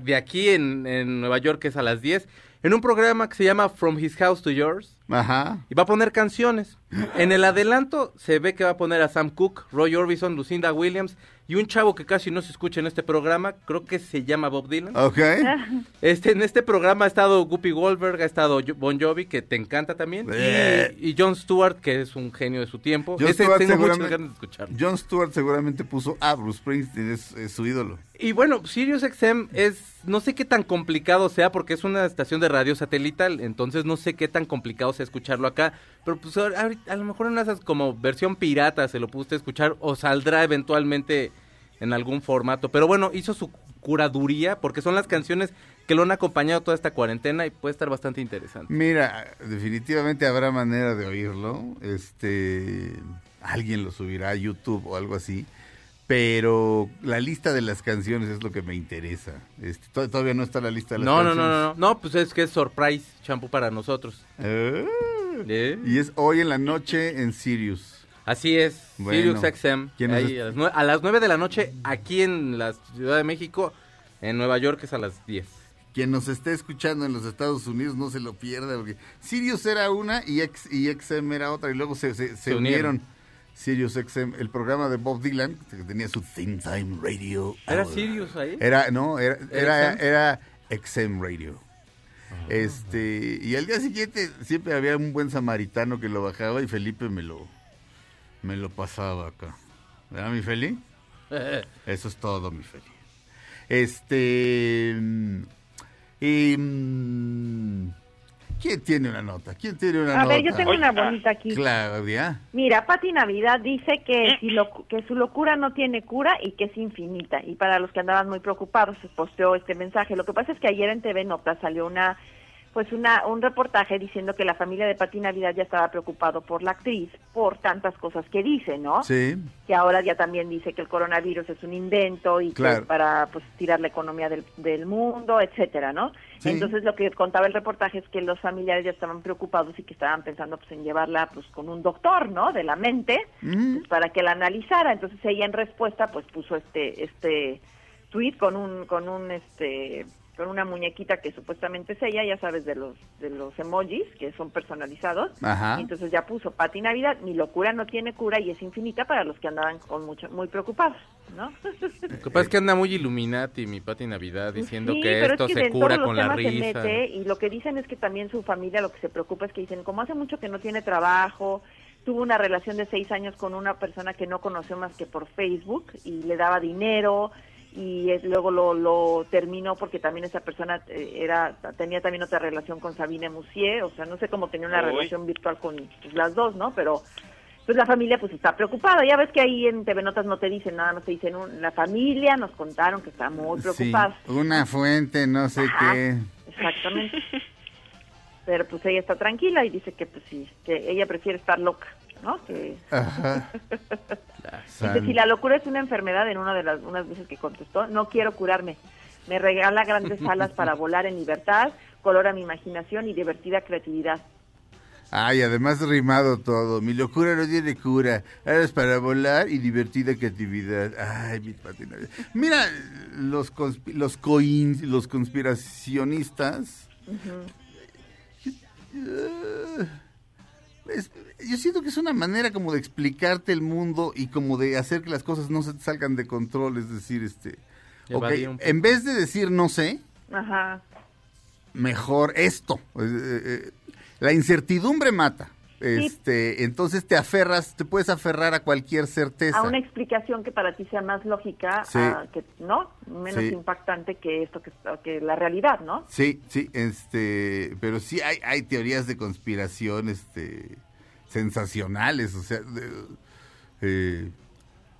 de aquí en, en Nueva York que es a las 10, en un programa que se llama From His House to Yours Ajá. y va a poner canciones. En el adelanto se ve que va a poner a Sam Cooke, Roy Orbison, Lucinda Williams y un chavo que casi no se escucha en este programa, creo que se llama Bob Dylan. Ok. Este, en este programa ha estado Guppy Goldberg, ha estado Bon Jovi, que te encanta también, Eh. y, y John Stewart, que es un genio de su tiempo. John Ese Stewart, tengo seguramente, ganas de escucharlo. John Stewart seguramente puso a Bruce Springsteen, es, es su ídolo. Y bueno, Sirius XM es, no sé qué tan complicado sea, porque es una estación de radio satelital, entonces no sé qué tan complicado sea escucharlo acá, pero pues a, lo mejor en esas como versión pirata se lo usted escuchar o saldrá eventualmente en algún formato. Pero bueno, hizo su curaduría, porque son las canciones que lo han acompañado toda esta cuarentena y puede estar bastante interesante. Mira, definitivamente habrá manera de oírlo. Este, alguien lo subirá a YouTube o algo así. Pero la lista de las canciones es lo que me interesa. Este, to- todavía no está la lista de las No, no, no, canciones. no, no, no, pues es que es surprise champú para nosotros. Ah, ¿Eh? Y es hoy en la noche en Sirius. Así es, Bueno, Sirius XM. ¿quién nos ahí est- a, las a las 9 de la noche aquí en la Ciudad de México, en Nueva York es a las 10. Quien nos esté escuchando en los Estados Unidos no se lo pierda, porque Sirius era una y, X, y XM era otra, y luego se, se- se Se unieron. unieron. Sirius XM, el programa de Bob Dylan, que tenía su Theme Time Radio. ¿Era Hour. Sirius ahí? Era, no, era, ¿Era era XM Radio. Este, y al día siguiente siempre había un buen samaritano que lo bajaba y Felipe me lo, me lo pasaba acá. ¿Verdad, mi Feli? Eso es todo, mi Feli. Este. y, mm, ¿Quién tiene una nota? ¿Quién tiene una A nota? ver, yo tengo una bonita aquí. Claudia. Mira, Pati Navidad dice que, si lo- que su locura no tiene cura y que es infinita. Y para los que andaban muy preocupados, se posteó este mensaje. Lo que pasa es que ayer en TV Nota salió una pues una un reportaje diciendo que la familia de Pati Navidad ya estaba preocupado por la actriz por tantas cosas que dice, ¿no? Sí. Que ahora ya también dice que el coronavirus es un invento y que es para pues tirar la economía del, del mundo, etcétera, ¿no? Sí. Entonces lo que contaba el reportaje es que los familiares ya estaban preocupados y que estaban pensando pues en llevarla pues con un doctor, ¿no? De la mente pues, para que la analizara. Entonces ella en respuesta pues puso este este tweet con un con un este con una muñequita que supuestamente es ella, ya sabes de los de los emojis que son personalizados. Ajá. Y entonces ya puso Pati Navidad, mi locura no tiene cura y es infinita para los que andaban con mucho muy preocupados, ¿no? Lo que pasa es que anda muy Illuminati mi Pati Navidad diciendo Sí, que esto es que se cura con la risa. mete, y lo que dicen es que también su familia lo que se preocupa es que dicen, como hace mucho que no tiene trabajo, tuvo una relación de seis años con una persona que no conoció más que por Facebook y le daba dinero y luego lo, lo terminó porque también esa persona eh, era tenía también otra relación con Sabine Moussier, o sea, no sé cómo tenía una Uy. relación virtual con pues, las dos, ¿no? Pero pues la familia pues está preocupada. Ya ves que ahí en TV Notas no te dicen nada, no te dicen un- la familia nos contaron que está muy Sí, preocupada. una fuente, no sé Ajá. qué. Exactamente. Pero pues ella está tranquila y dice que pues sí, que ella prefiere estar loca, ¿no? Que Ajá. si la locura es una enfermedad, en una de las unas veces que contestó, no quiero curarme. Me regala grandes alas para volar en libertad, colora mi imaginación y divertida creatividad. Ay, además rimado todo. Mi locura no tiene cura. Ahora es para volar y divertida creatividad. Ay, mi patina. Mira, los conspi- los coin- los conspiracionistas. es- yo siento que es una manera como de explicarte el mundo y como de hacer que las cosas no se te salgan de control. Es decir, este. ok, Evadir un poco. en vez de decir no sé, Ajá. mejor esto. Eh, eh, eh, la incertidumbre mata. Este, entonces te aferras, te puedes aferrar a cualquier certeza. A una explicación que para ti sea más lógica, Sí. a que no, menos Sí. impactante que esto que, que la realidad, ¿no? Sí, sí, este, pero sí hay, hay teorías de conspiración, este, sensacionales, o sea, eh,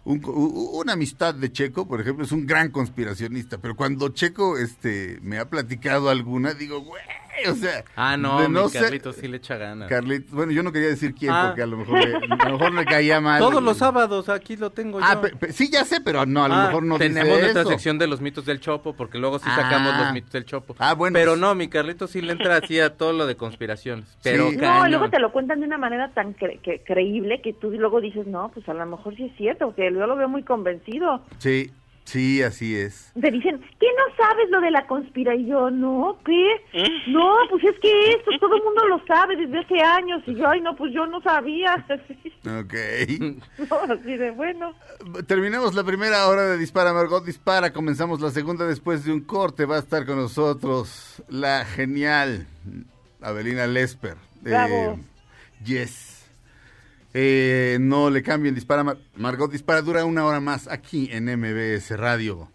un una amistad de Checo, por ejemplo, es un gran conspiracionista, pero cuando Checo, este, me ha platicado alguna, digo, güey, o sea, Ah, no, mi ser- Carlitos sí le echa ganas. Carlitos, bueno, yo no quería decir quién, Ah. porque a lo mejor le, a lo mejor le caía mal. Todos los sábados, aquí lo tengo Ah, yo. pe- pe- sí, ya sé, pero no, a lo Ah, mejor no tenemos dice nuestra eso. sección de los mitos del Chopo, porque luego sí Ah. sacamos los mitos del Chopo. Ah, bueno. Pero no, mi Carlitos sí le entra así a todo lo de conspiraciones. Pero Sí. No, luego te lo cuentan de una manera tan cre- que- creíble que tú luego dices, no, pues a lo mejor sí es cierto, que yo lo veo muy convencido. Sí, sí, así es. Te dicen, ¿qué no sabes lo de la conspira? Y yo, no, ¿qué? No, pues es que esto todo el mundo lo sabe desde hace años. Y yo, ay, no, pues yo no sabía. Ok. no, así de bueno. Terminamos la primera hora de Dispara, Margot Dispara. Comenzamos la segunda después de un corte. Va a estar con nosotros la genial Avelina Lesper. Bravo. yes. Eh, no le cambien Dispara, Mar- Margot Dispara. Dura una hora más aquí en MBS Radio.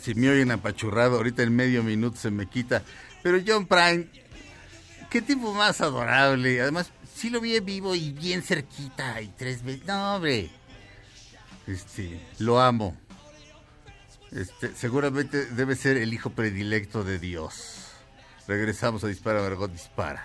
Si me oyen apachurrado, ahorita en medio minuto se me quita. Pero John Prime, qué tipo más adorable. Además, sí lo vi en vivo y bien cerquita y tres veces. No, hombre. Este, lo amo. Este, seguramente debe ser el hijo predilecto de Dios. Regresamos a Dispara, Margot Dispara.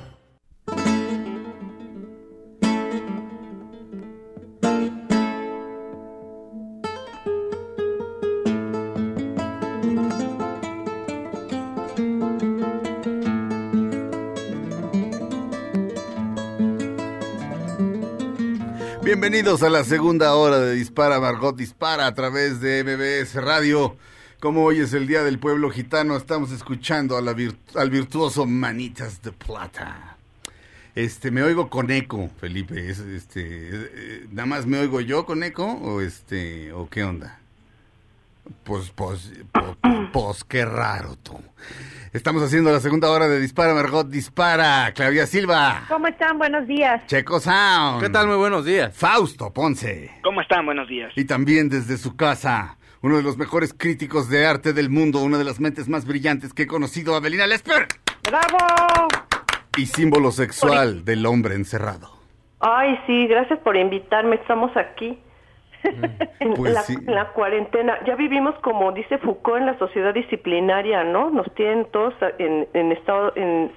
Bienvenidos a la segunda hora de Dispara, Margot Dispara a través de MBS Radio. Como hoy es el Día del Pueblo Gitano, estamos escuchando al virtuoso Manitas de Plata. Este, me oigo con eco, Felipe. Es, este, eh, ¿Nada más me oigo yo con eco o este, o qué onda? Pues, pues, po- po- pues, qué raro tú. Estamos haciendo la segunda hora de Dispara, Margot Dispara. Claudia Silva, ¿Cómo están? Buenos días. Checo Sound. ¿Qué tal? Muy buenos días. Fausto Ponce. ¿Cómo están? Buenos días. Y también desde su casa, uno de los mejores críticos de arte del mundo, una de las mentes más brillantes que he conocido, Avelina Lesper. ¡Bravo! Y símbolo sexual del hombre encerrado. Ay, sí, gracias por invitarme. Estamos aquí. En, Pues la, sí. en la cuarentena. Ya vivimos, como dice Foucault, en la sociedad disciplinaria, ¿no? Nos tienen todos en, en estado en,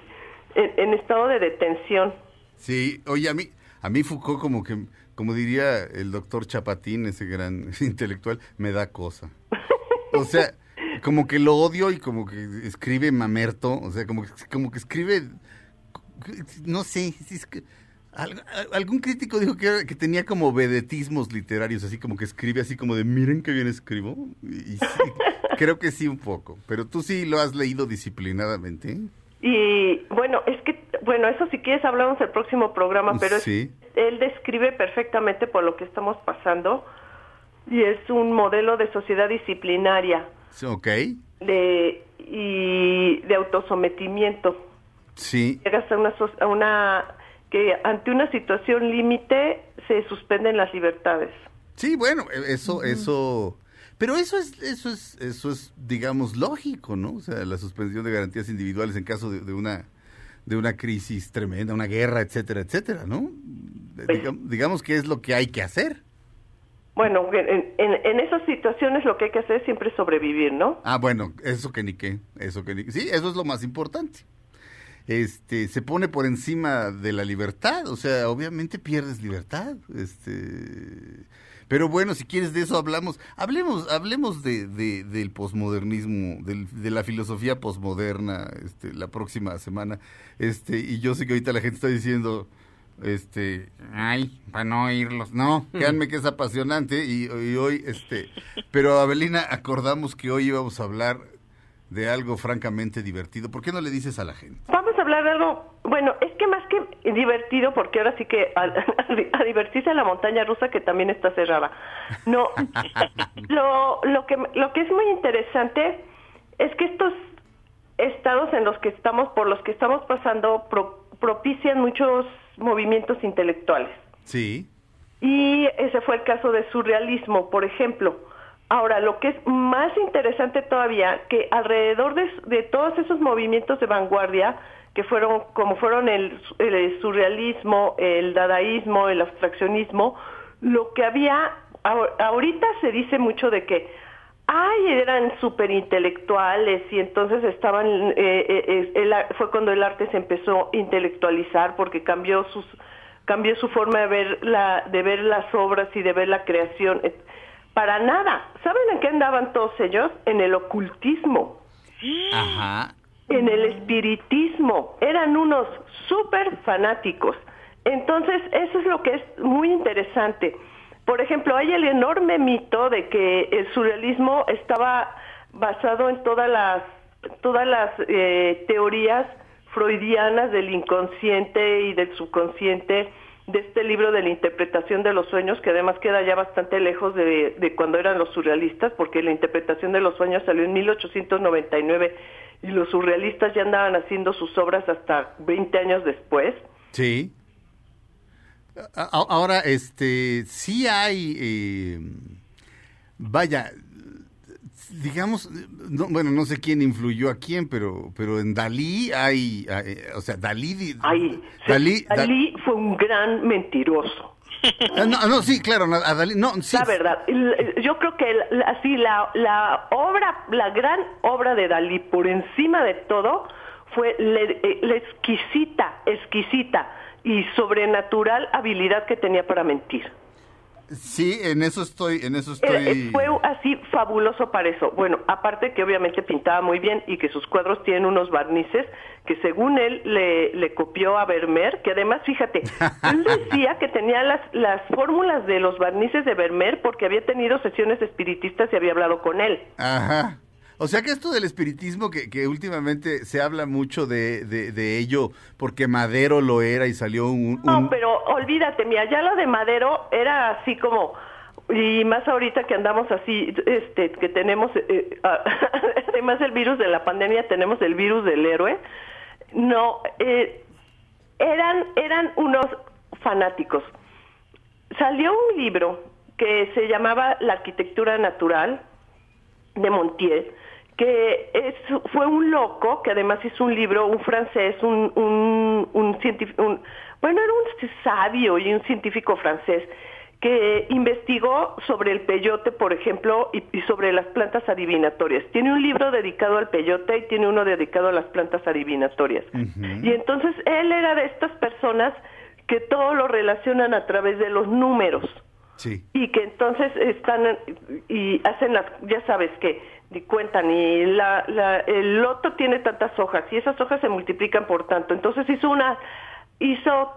en- en estado de detención. Sí, oye, a mí, a mí Foucault como que, como diría el doctor Chapatín, ese gran intelectual, me da cosa. O sea, como que lo odio y como que escribe mamerto, o sea, como que, como que escribe, no sé, es que Al- al- algún crítico dijo que, era- que tenía como vedetismos literarios, así como que escribe así como de miren qué bien escribo. Y, sí, creo que sí un poco, pero tú sí lo has leído disciplinadamente. Y bueno, es que, bueno, eso si quieres hablamos el próximo programa, pero es- Sí. él describe perfectamente por lo que estamos pasando y es un modelo de sociedad disciplinaria Ok, de y de autosometimiento. sí, Llegas a una, a una que ante una situación límite se suspenden las libertades. sí, bueno, e- eso, eso, pero eso es, eso es, eso es, digamos, lógico, ¿no? O sea, la suspensión de garantías individuales en caso de, de una, de una crisis tremenda, una guerra, etcétera, etcétera, ¿no? Digam- digamos que es lo que hay que hacer. Bueno, en, en- en esas situaciones lo que hay que hacer es siempre sobrevivir, ¿no? Ah, bueno, eso que ni qué, eso que ni Sí, eso es lo más importante. Este, se pone por encima de la libertad, o sea, obviamente pierdes libertad, este, pero bueno, si quieres de eso hablamos, hablemos, hablemos de, de- del posmodernismo, del- de la filosofía posmoderna, este, la próxima semana, este, y yo sé que ahorita la gente está diciendo, este, ay, para no oírlos, no, créanme que es apasionante y, y hoy, este, pero Abelina, acordamos que hoy íbamos a hablar de algo francamente divertido. ¿Por qué no le dices a la gente? Hablar de algo, bueno, es que más que divertido, porque ahora sí que a, a divertirse a la montaña rusa que también está cerrada. No, lo, lo, que, lo que es muy interesante es que estos estados en los que estamos, por los que estamos pasando, pro- propician muchos movimientos intelectuales. Sí, Y ese fue el caso de surrealismo, por ejemplo. Ahora, lo que es más interesante todavía, que alrededor de, de todos esos movimientos de vanguardia, que fueron, como fueron el, el surrealismo, el dadaísmo, el abstraccionismo, lo que había, ahor- ahorita se dice mucho de que, ay, eran súper intelectuales y entonces estaban, eh, eh, el fue cuando el arte se empezó a intelectualizar porque cambió sus cambió su forma de ver la de ver las obras y de ver la creación para nada. Saben en qué andaban todos ellos en el ocultismo. Ajá, en el espiritismo. Eran unos súper fanáticos. Entonces eso es lo que es muy interesante. Por ejemplo hay el enorme mito de que el surrealismo estaba basado en todas las todas las eh, teorías freudianas del inconsciente y del subconsciente de este libro de la interpretación de los sueños, que además queda ya bastante lejos de, de cuando eran los surrealistas, porque la interpretación de los sueños salió en 1899 y los surrealistas ya andaban haciendo sus obras hasta 20 años después. sí. Ahora, este, sí hay, eh, vaya, digamos, no, bueno, no sé quién influyó a quién, pero, pero en Dalí hay, o sea, Dalí, Dalí fue un gran mentiroso. Ah, no, no, sí, claro, no, a Dalí, no, La verdad, el- yo creo que la- así la, la obra, la gran obra de Dalí, por encima de todo, fue le- eh, la exquisita, exquisita y sobrenatural habilidad que tenía para mentir. Sí, en eso estoy, en eso Era- estoy. Fue así fabuloso para eso. Bueno, aparte que obviamente pintaba muy bien y que sus cuadros tienen unos barnices que según él le, le copió a Vermeer, que además, fíjate, él decía que tenía las, las fórmulas de los barnices de Vermeer porque había tenido sesiones espiritistas y había hablado con él. Ajá. O sea que esto del espiritismo, que, que últimamente se habla mucho de, de, ello, porque Madero lo era y salió un... No, pero olvídate, mira, ya lo de Madero era así como y más ahorita que andamos así, este, que tenemos, eh, ah, además del virus de la pandemia, tenemos el virus del héroe. No, eh, eran, eran unos fanáticos. Salió un libro que se llamaba La arquitectura natural de Montiel, que es, fue un loco, que además hizo un libro, un francés, un, un, un científico, un- bueno, era un sabio y un científico francés, que investigó sobre el peyote, por ejemplo, y, y sobre las plantas adivinatorias. Tiene un libro dedicado al peyote y tiene uno dedicado a las plantas adivinatorias. Y entonces él era de estas personas que todo lo relacionan a través de los números Sí. y que entonces están y hacen las ya sabes que cuentan y la, la- el loto tiene tantas hojas y esas hojas se multiplican por tanto entonces hizo una hizo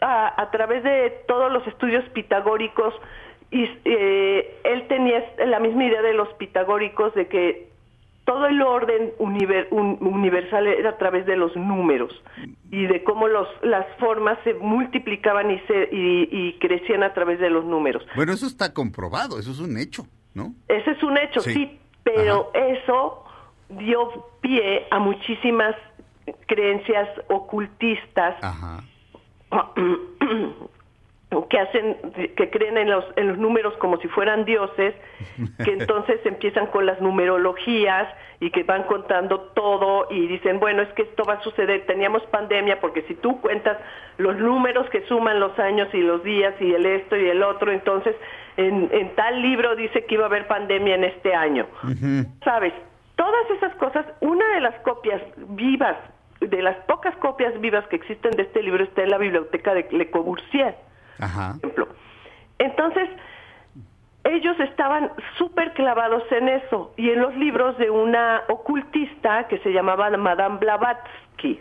a, a través de todos los estudios pitagóricos y eh, él tenía la misma idea de los pitagóricos de que todo el orden univer- un- universal era a través de los números y de cómo los, las formas se multiplicaban y, se, y, y crecían a través de los números. Bueno, eso está comprobado, eso es un hecho, ¿no? Ese es un hecho, Sí. sí, pero eso dio pie a muchísimas creencias ocultistas Ajá. que hacen que creen en los en los números como si fueran dioses que entonces empiezan con las numerologías y que van contando todo y dicen bueno es que esto va a suceder teníamos pandemia porque si tú cuentas los números que suman los años y los días y el esto y el otro entonces en, en tal libro dice que iba a haber pandemia en este año sabes todas esas cosas una de las copias vivas de las pocas copias vivas que existen de este libro está en la biblioteca de Le Corbusier Ajá. ejemplo. Entonces, ellos estaban súper clavados en eso y en los libros de una ocultista que se llamaba Madame Blavatsky,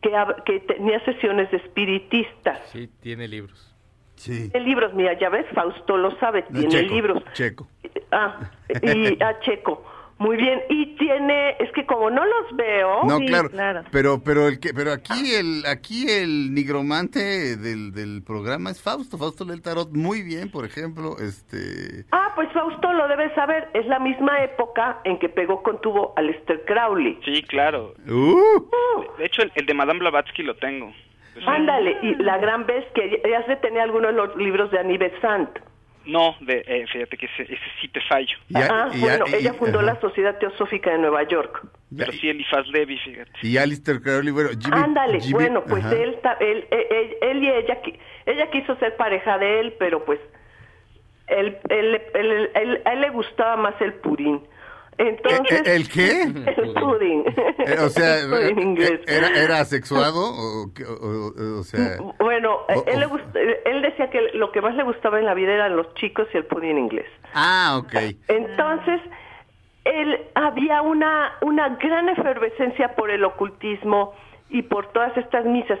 que, que tenía sesiones de espiritistas. Sí, tiene libros. Sí. Tiene libros, mira, ya ves, Fausto lo sabe, No, tiene Checo, libros. Checo. Ah, y a Checo. Muy bien, y tiene, es que como no los veo, No, Sí, claro, Pero, pero el que, pero aquí el, aquí el nigromante del, del programa es Fausto. Fausto lee el tarot muy bien, por ejemplo, este. Ah, pues Fausto lo debe saber, es la misma época en que pegó con tubo a Lester Crowley. Sí, claro. Uh, De hecho, el, el de Madame Blavatsky lo tengo. Es un- Ándale, y la gran vez que ya se tenía algunos de los libros de Annie Besant. No, de, eh, fíjate que ese, ese sí te fallo. ah, bueno, ella fundó la Sociedad Teosófica de Nueva York. Pero sí Elifaz Levi, fíjate. Y Alistair Crowley, bueno, Jimmy. Ándale, Jimmy- bueno, pues él, él, él, él- él y ella, ella quiso ser pareja de él, pero pues él, él, él- él le gustaba más el purín. Entonces, ¿El- el qué? El pudding. Eh, o sea, pudding inglés. ¿era, era asexuado? O, o- sea, Bueno, O- él, le gust- él decía que lo que más le gustaba en la vida eran los chicos y el pudding inglés. ah, ok. Entonces, él, había una, una gran efervescencia por el ocultismo y por todas estas misas.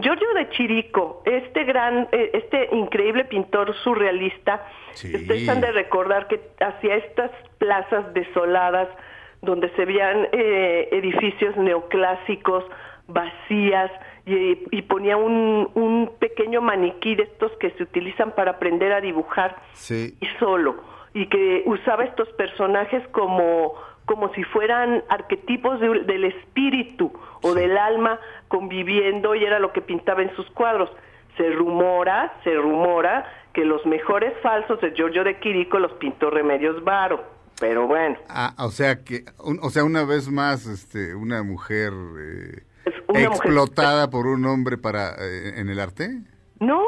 Giorgio de Chirico, este gran, eh, este increíble pintor surrealista, ustedes han de recordar que hacia estas plazas desoladas, donde se veían eh, edificios neoclásicos, vacías, y, y ponía un, un pequeño maniquí de estos que se utilizan para aprender a dibujar Sí. y solo y que usaba estos personajes como como si fueran arquetipos de- del espíritu o del alma conviviendo y era lo que pintaba en sus cuadros. Se rumora, se rumora que los mejores falsos de Giorgio de Quirico los pintó Remedios Varo, pero bueno. Ah, o sea que, un- o sea, una vez más, este, una mujer eh, una mujer- explotada por un hombre para eh, en el arte. No,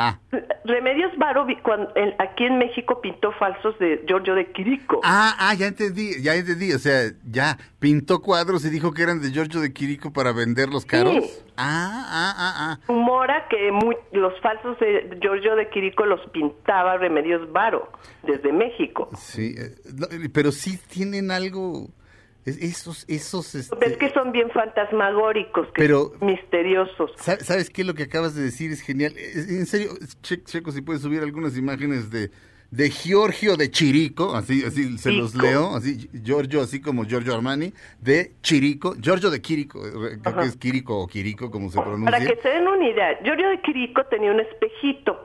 Ah, Remedios Varo vi- cuan- el- aquí en México pintó falsos de Giorgio de Quirico. ah, ah, ya entendí, ya entendí. O sea, ya pintó cuadros y dijo que eran de Giorgio de Quirico para venderlos caros. Sí. Ah, ah, ah, ah. rumora que muy- los falsos de Giorgio de Quirico los pintaba Remedios Varo desde México. Sí, eh, no, pero sí tienen algo. Es- Esos, esos, este, Ves que son bien fantasmagóricos, que Pero- misteriosos. Sa- ¿Sabes qué? Lo que acabas de decir es genial. Es- En serio, Che- Checo, si puedes subir algunas imágenes de, de Giorgio de Chirico, así, así se los leo, así, Giorgio, así como Giorgio Armani, de Chirico, Giorgio de Quirico, eh, creo Ajá. que es Quirico o Quirico, como se Para pronuncia. que se den una idea, Giorgio de Quirico tenía un espejito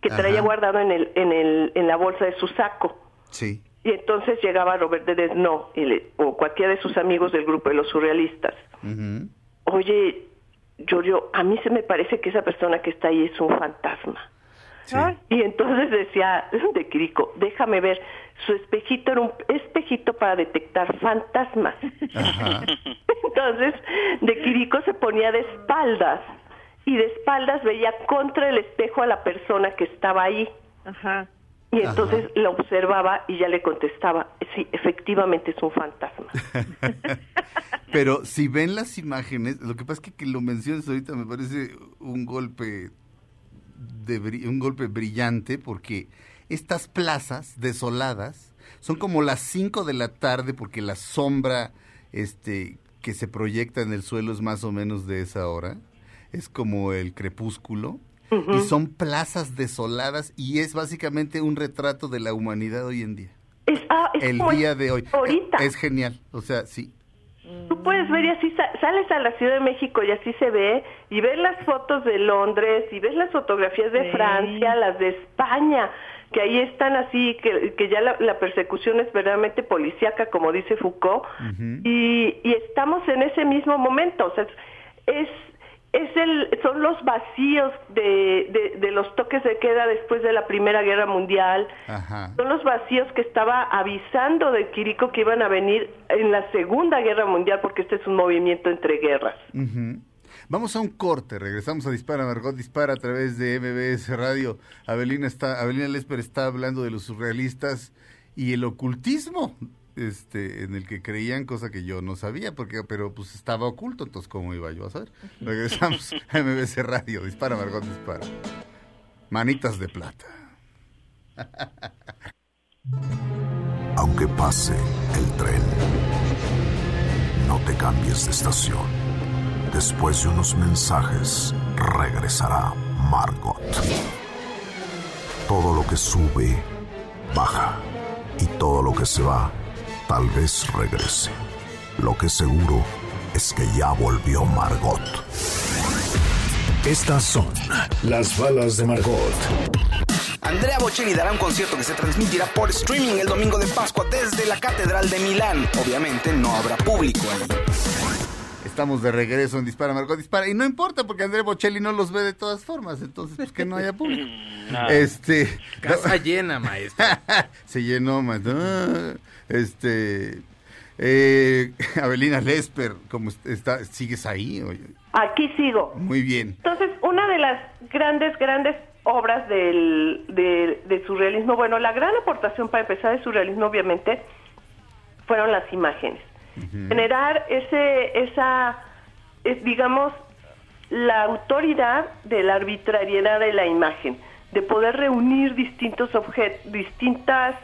que Ajá. traía guardado en, el, en, el, en la bolsa de su saco. Sí. Y entonces llegaba Robert de Desno y le- o cualquiera de sus amigos del grupo de los surrealistas. Ujú. Oye, Giorgio, a mí se me parece que esa persona que está ahí es un fantasma. Y entonces decía de Quirico, déjame ver, su espejito era un espejito para detectar fantasmas. Ajá. Entonces, de Quirico se ponía de espaldas y de espaldas veía contra el espejo a la persona que estaba ahí. Ajá. Y entonces la observaba y ya le contestaba, sí, efectivamente es un fantasma. Pero si ven las imágenes, lo que pasa es que que lo menciones ahorita me parece un golpe de un golpe brillante porque estas plazas desoladas son como las 5 de la tarde porque la sombra este que se proyecta en el suelo es más o menos de esa hora. es como el crepúsculo. Y son plazas desoladas y es básicamente un retrato de la humanidad hoy en día. Es, ah, es El como día de hoy. Ahorita. Es genial. O sea, sí. Tú puedes ver y así sa- sales a la Ciudad de México y así se ve, y ves las fotos de Londres, y ves las fotografías de Sí. Francia, las de España, que ahí están así, que, que ya la, la persecución es verdaderamente policíaca, como dice Foucault, y, y estamos en ese mismo momento, o sea, es, es, el, son los vacíos de, de, de los toques de queda después de la Primera Guerra Mundial, Ajá. son los vacíos que estaba avisando de Quirico que iban a venir en la Segunda Guerra Mundial, porque este es un movimiento entre guerras. Ujú. Vamos a un corte, regresamos a Dispara, Margot Dispara a través de MBS Radio. Abelina, está, Abelina Lesper está hablando de los surrealistas y el ocultismo este, en el que creían, cosa que yo no sabía, porque pero pues estaba oculto, entonces ¿cómo iba yo a saber? Regresamos a MBS Radio, Dispara, Margot Dispara. Manitas de plata. Aunque pase el tren, no te cambies de estación. Después de unos mensajes, regresará Margot. Todo lo que sube, baja. Y todo lo que se va, tal vez regrese. Lo que seguro es que ya volvió Margot. Estas son las balas de Margot. Andrea Bocelli dará un concierto que se transmitirá por streaming el domingo de Pascua desde la Catedral de Milán. Obviamente no habrá público ahí. Estamos de regreso en Dispara, Margot Dispara. Y no importa porque André Bocelli no los ve de todas formas, entonces pues que no haya público. Este... Casa llena, maestro. Se llenó. Ah, Este... Eh, Abelina Lesper, ¿cómo est- está? ¿Sigues ahí? Oye, Aquí sigo. Muy bien. Entonces, una de las grandes, grandes obras del, de, de surrealismo, bueno, la gran aportación para empezar del surrealismo, obviamente, fueron las imágenes. Generar ese, esa, es, digamos, la autoridad de la arbitrariedad de la imagen, de poder reunir distintos objetos, distintas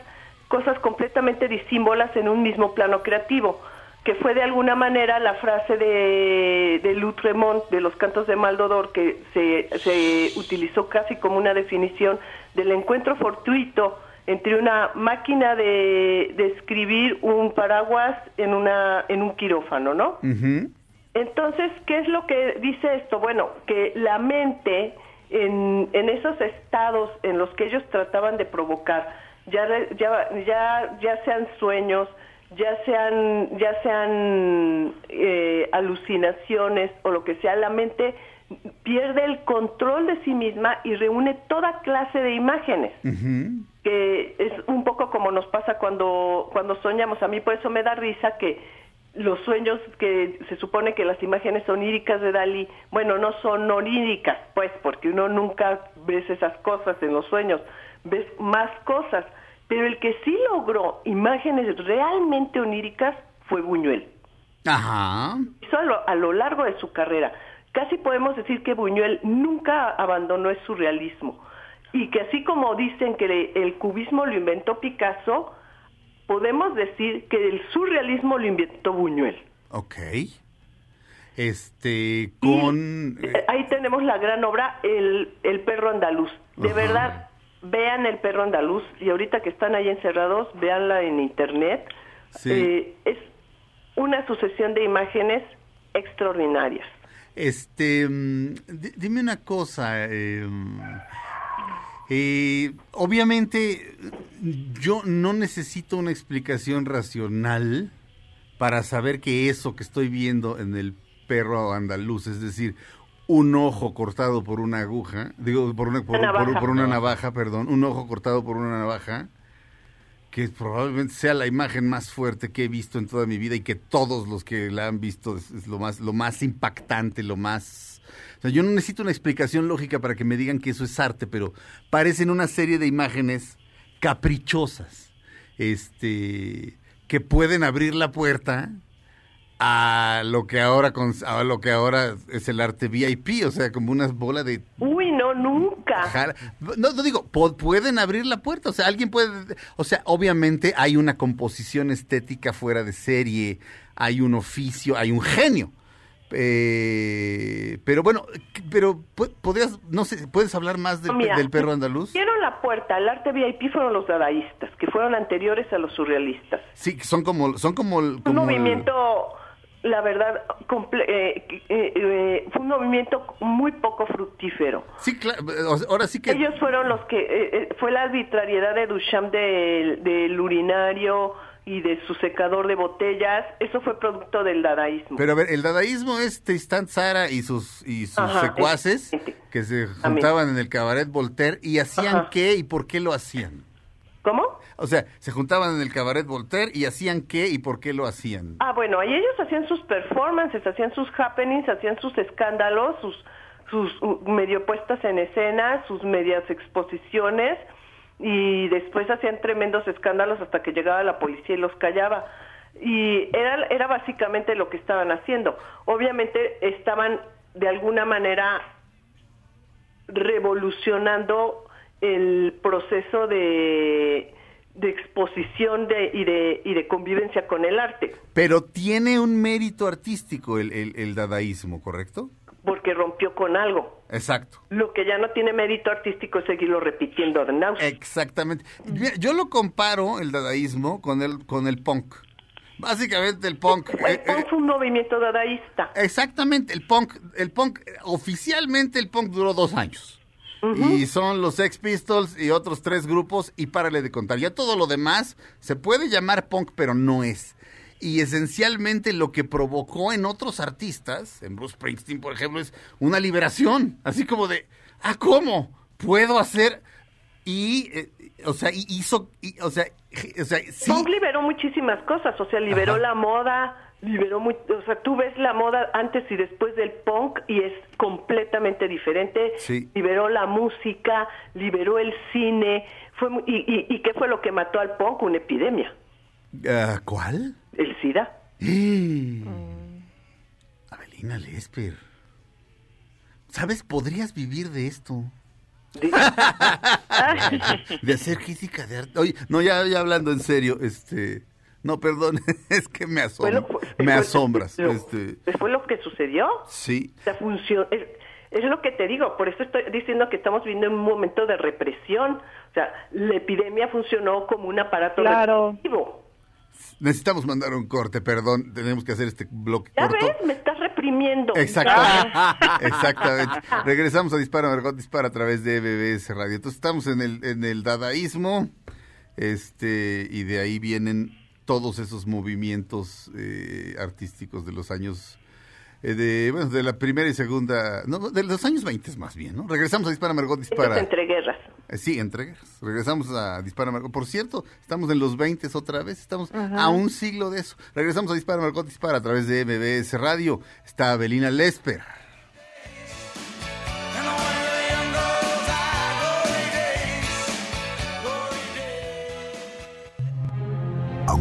cosas completamente disímbolas en un mismo plano creativo, que fue de alguna manera la frase de, de Lutremont de los cantos de Maldodor, que se, se utilizó casi como una definición del encuentro fortuito entre una máquina de, de escribir un paraguas en, una, en un quirófano, ¿no? Ujú. Entonces, ¿qué es lo que dice esto? Bueno, que la mente en, en esos estados en los que ellos trataban de provocar, ya, ya, ya, ya sean sueños, ya sean, ya sean eh, alucinaciones o lo que sea, la mente pierde el control de sí misma y reúne toda clase de imágenes que es un poco como nos pasa cuando, cuando soñamos. A mí por eso me da risa que los sueños que se supone que las imágenes oníricas de Dalí, bueno, no son oníricas, pues, porque uno nunca ves esas cosas en los sueños, ves más cosas. Pero el que sí logró imágenes realmente oníricas fue Buñuel. Ajá. A lo, a lo largo de su carrera. Casi podemos decir que Buñuel nunca abandonó el surrealismo y que así como dicen que el cubismo lo inventó Picasso, podemos decir que el surrealismo lo inventó Buñuel. Ok. Este, con... eh, Ahí tenemos la gran obra El, el perro andaluz. De Ajá. verdad, vean El perro andaluz y ahorita que están ahí encerrados, véanla en internet. Sí. Eh, es una sucesión de imágenes extraordinarias. Este, mm, di- dime una cosa. eh, eh, obviamente, yo no necesito una explicación racional para saber que eso que estoy viendo en el perro andaluz, es decir, un ojo cortado por una aguja, digo, por una, por, Una por una navaja, perdón, un ojo cortado por una navaja, que probablemente sea la imagen más fuerte que he visto en toda mi vida y que todos los que la han visto es, lo más lo más impactante, lo más o sea, yo no necesito una explicación lógica para que me digan que eso es arte, pero parecen una serie de imágenes caprichosas, este que pueden abrir la puerta a lo que ahora a lo que ahora es el arte VIP, o sea, como unas bolas de no, nunca. No, no digo, pueden abrir la puerta, o sea, alguien puede, o sea, obviamente hay una composición estética fuera de serie, hay un oficio, hay un genio, Eh, pero bueno, pero podrías, no sé, ¿puedes hablar más del, Mira, del perro andaluz? Dieron la puerta al arte VIP fueron los dadaístas, que fueron anteriores a los surrealistas. Sí, son como, son como, Un el- movimiento, la verdad, eh, eh, eh, fue un movimiento muy poco fructífero. Sí, claro, o sea, ahora sí que... Ellos fueron los que, eh, eh, fue la arbitrariedad de Duchamp del, del urinario y de su secador de botellas, eso fue producto del dadaísmo. Pero a ver, el dadaísmo es Tristan Zara y sus y sus Ajá, secuaces que se juntaban en el cabaret Voltaire y hacían Ajá. qué y por qué lo hacían. ¿Cómo? O sea, se juntaban en el cabaret Voltaire y hacían qué y por qué lo hacían. Ah, bueno, ahí ellos hacían sus performances, hacían sus happenings, hacían sus escándalos, sus, sus uh, medio puestas en escena, sus medias exposiciones y después hacían tremendos escándalos hasta que llegaba la policía y los callaba. Y era, era básicamente lo que estaban haciendo. Obviamente estaban de alguna manera revolucionando el proceso de, de exposición de, y, de, y de convivencia con el arte, Pero tiene un mérito artístico el, el- el dadaísmo, ¿correcto? porque rompió con algo. Exacto. Lo que ya no tiene mérito artístico es seguirlo repitiendo ad. Exactamente. Yo lo comparo, el dadaísmo, con el, con el punk. Básicamente el punk... El eh, punk fue un movimiento dadaísta. Exactamente, el punk, el punk, oficialmente el punk duró dos años. Y son los Sex Pistols y otros tres grupos y párale de contar. Ya todo lo demás se puede llamar punk, pero no es. Y esencialmente lo que provocó en otros artistas, en Bruce Springsteen, por ejemplo, es una liberación. Así como de, ah, ¿cómo? ¿Puedo hacer? Y, eh, o sea, hizo, y, o sea, o sea, sí. Punk liberó muchísimas cosas, o sea, liberó Ajá. la moda, liberó muy, o sea, tú ves la moda antes y después del punk y es completamente diferente. Sí. Liberó la música, liberó el cine, fue muy- y, y, y qué fue lo que mató al punk? Una epidemia, Ah, ¿Cuál? el SIDA. Abelina Lesper. ¿Sabes? Podrías vivir de esto. de hacer crítica de arte. Oye, no, ya, ya hablando en serio, este... No, perdón, es que me asombras. lo- Me fue- asombras. lo- Este, Fue lo que sucedió. sí. La función es, es lo que te digo, por eso estoy diciendo que estamos viviendo un momento de represión. O sea, la epidemia funcionó como un aparato Claro. represivo. Necesitamos mandar un corte, perdón. Tenemos que hacer este bloque Ya corto. ves, me estás reprimiendo. Exactamente. Exactamente. Regresamos a Dispara, Margot Dispara a través de BBS Radio. Entonces estamos en el, en el dadaísmo, este, y de ahí vienen todos esos movimientos eh, artísticos de los años, eh, de, bueno, de la primera y segunda, no, de los años 20 más bien, ¿no? Regresamos a Dispara, Margot Dispara. entre guerras. Eh, Sí, entre guerras. Regresamos a Dispara Margot. Por cierto, estamos en los 20 otra vez. Estamos a un siglo de eso. Regresamos a Dispara Margot Dispara a través de MBS Radio. Está Abelina Lesper.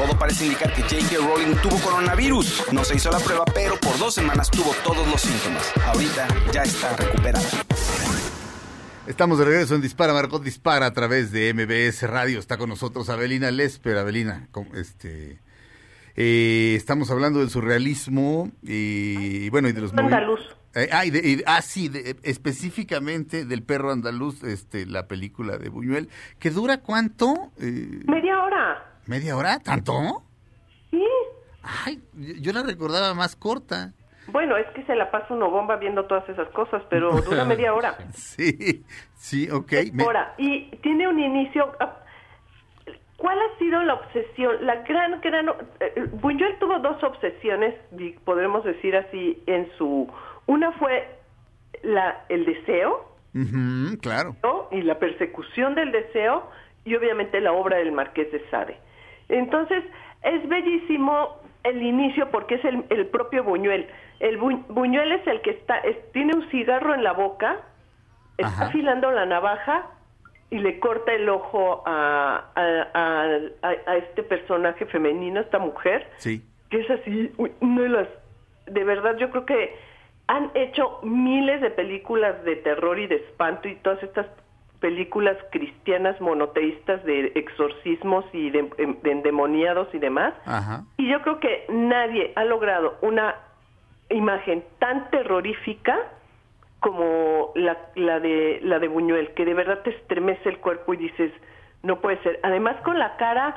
Todo parece indicar que J.K. Rowling tuvo coronavirus. No se hizo la prueba, pero por dos semanas tuvo todos los síntomas. Ahorita ya está recuperada. Estamos de regreso en Dispara Margot Dispara a través de MBS Radio. Está con nosotros Abelina Lesper. Abelina, ¿cómo- este, eh, estamos hablando del surrealismo y bueno y de los Andaluz. Eh, ah, y de- y- ah, sí, de- específicamente del perro andaluz, este, la película de Buñuel, que dura cuánto? Eh, Media hora. ¿Media hora? ¿Tanto? Sí. Ay, yo la recordaba más corta. Bueno, es que se la pasa uno bomba viendo todas esas cosas, pero dura media hora. Sí, sí, ok. Ahora, y tiene un inicio. ah, ¿Cuál ha sido la obsesión? La gran, gran. eh, Buñuel tuvo dos obsesiones, podremos decir así, en su. Una fue la, el deseo, claro. ¿no? y la persecución del deseo, y obviamente la obra del Marqués de Sade. Entonces, es bellísimo el inicio porque es el, el propio Buñuel. El Bu- Buñuel es el que está, es- tiene un cigarro en la boca, está Ajá. afilando la navaja y le corta el ojo a, a, a- este personaje femenino, esta mujer, Sí. que es así, una de las, de verdad yo creo que han hecho miles de películas de terror y de espanto y todas estas películas cristianas monoteístas de exorcismos y de, de endemoniados y demás. Ajá. Y yo creo que nadie ha logrado una imagen tan terrorífica como la, la de la de Buñuel, que de verdad te estremece el cuerpo y dices, no puede ser. Además con la cara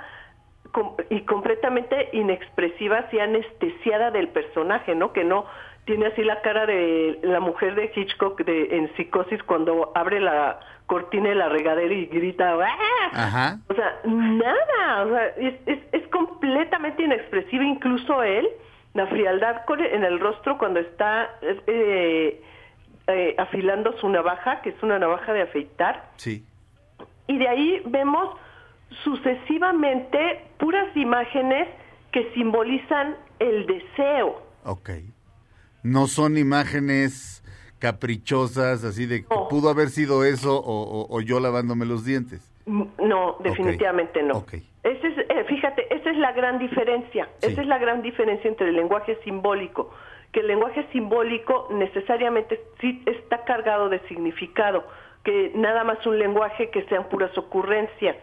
com- y completamente inexpresiva, así anestesiada del personaje, ¿no? Que no tiene así la cara de la mujer de Hitchcock de, en Psicosis cuando abre la cortina de la regadera y grita ¡Ah! Ajá. O sea, nada, o sea, es, es, es completamente inexpresivo, incluso él, la frialdad en el rostro cuando está eh, eh, afilando su navaja, que es una navaja de afeitar, Sí. y de ahí vemos sucesivamente puras imágenes que simbolizan el deseo. Ok. No son imágenes caprichosas, así de que No. pudo haber sido eso o, o- o yo lavándome los dientes. Mm, No, definitivamente no. Ese es, eh, fíjate, esa es la gran diferencia. Sí. Esa es la gran diferencia entre el lenguaje simbólico. Que el lenguaje simbólico necesariamente sí está cargado de significado. Que nada más un lenguaje que sean puras ocurrencias.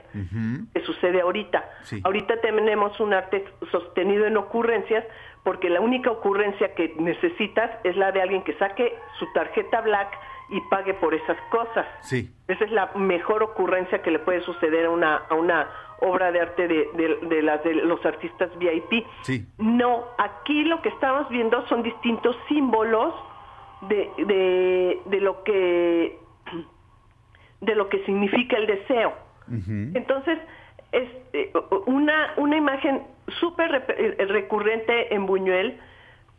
Que sucede ahorita. Sí. Ahorita tenemos un arte sostenido en ocurrencias porque la única ocurrencia que necesitas es la de alguien que saque su tarjeta black y pague por esas cosas. Sí. Esa es la mejor ocurrencia que le puede suceder a una, a una obra de arte de, de- de las de los artistas VIP. Sí. No, aquí lo que estamos viendo son distintos símbolos de, de, de lo que de lo que significa el deseo. Entonces, es eh, una, una imagen súper eh, recurrente en Buñuel,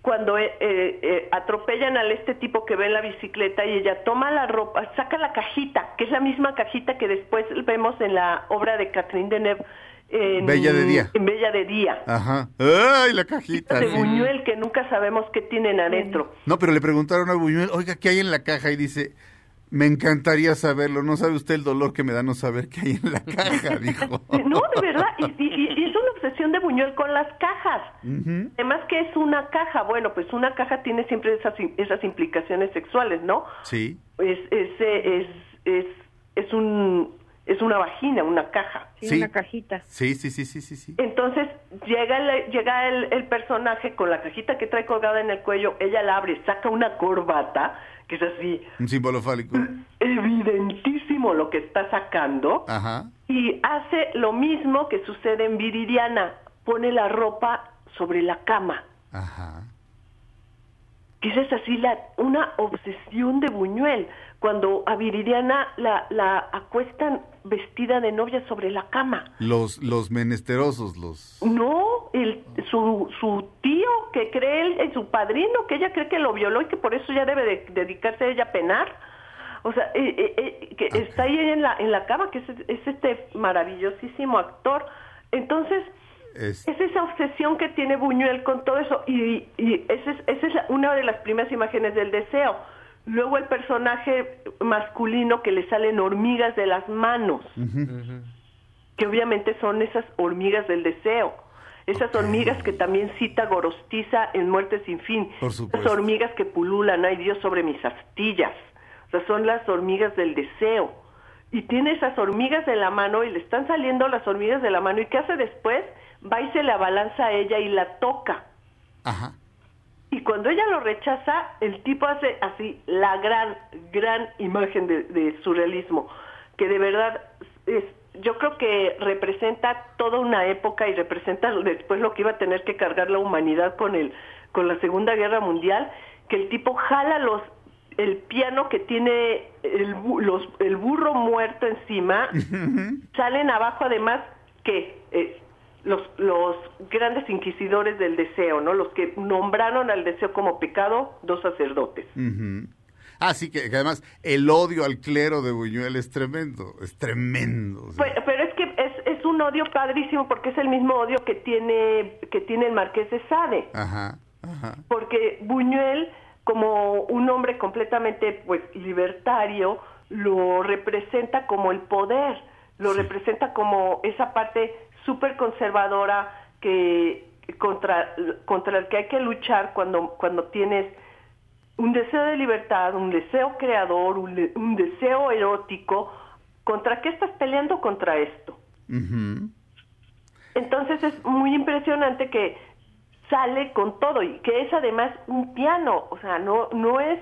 cuando eh, eh, eh, atropellan al este tipo que ve en la bicicleta y ella toma la ropa, saca la cajita, que es la misma cajita que después vemos en la obra de Catherine Deneuve. En, Bella de día. En Bella de Día. Ajá. ¡Ay, la cajita! De sí. Buñuel que nunca sabemos qué tienen adentro. No, pero le preguntaron a Buñuel, oiga, ¿qué hay en la caja? Y dice, me encantaría saberlo. No sabe usted el dolor que me da no saber qué hay en la caja, dijo. No, de verdad, y, y- y es una obsesión de Buñuel con las cajas. Además que es una caja, bueno, pues una caja tiene siempre esas, esas implicaciones sexuales, ¿no? Sí. Es, es, eh, es, es, es un, es una vagina, una caja. Sí. una cajita. Sí, sí, sí, sí, sí, sí. Entonces llega, el, llega el, el personaje con la cajita que trae colgada en el cuello, ella la abre, saca una corbata, que es así, Un símbolo fálico. evidentísimo lo que está sacando, Ajá. y hace lo mismo que sucede en Viridiana, pone la ropa sobre la cama. Ajá. que es así la, una obsesión de Buñuel, cuando a Viridiana la, la acuestan vestida de novia sobre la cama. Los, los menesterosos, los... No, el, su, su tío que cree, él, eh, su padrino, que ella cree que lo violó y que por eso ya debe de dedicarse a ella a penar. O sea, eh, eh, que está ahí en la, en la cama, que es, es este maravillosísimo actor. Entonces, Es- es esa obsesión que tiene Buñuel con todo eso y, y esa es, esa es una de las primeras imágenes del deseo. Luego el personaje masculino que le salen hormigas de las manos, que obviamente son esas hormigas del deseo. Esas hormigas que también cita Gorostiza en Muerte sin fin. Esas hormigas que pululan, ay Dios, sobre mis astillas. O sea, son las hormigas del deseo. Y tiene esas hormigas de la mano y le están saliendo las hormigas de la mano. ¿Y qué hace después? Va y se la balanza a ella y la toca. Ajá. Y cuando ella lo rechaza, el tipo hace así la gran, gran imagen de, de surrealismo, que de verdad es, yo creo que representa toda una época y representa después lo que iba a tener que cargar la humanidad con el, con la Segunda Guerra Mundial, que el tipo jala los el piano que tiene el, los, el burro muerto encima, salen abajo además que eh, los, los grandes inquisidores del deseo, ¿no? Los que nombraron al deseo como pecado, dos sacerdotes. Ujú. Ah, que, que además el odio al clero de Buñuel es tremendo, es tremendo. o sea. Pero, pero es que es, es un odio padrísimo porque es el mismo odio que tiene que tiene el marqués de Sade. Ajá, ajá. porque Buñuel, como un hombre completamente pues libertario, lo representa como el poder, lo representa como esa parte súper conservadora que contra, contra el que hay que luchar cuando, cuando tienes un deseo de libertad, un deseo creador, un, un deseo erótico. ¿Contra qué estás peleando contra esto? Entonces es muy impresionante que sale con todo y que es además un piano, o sea, no no es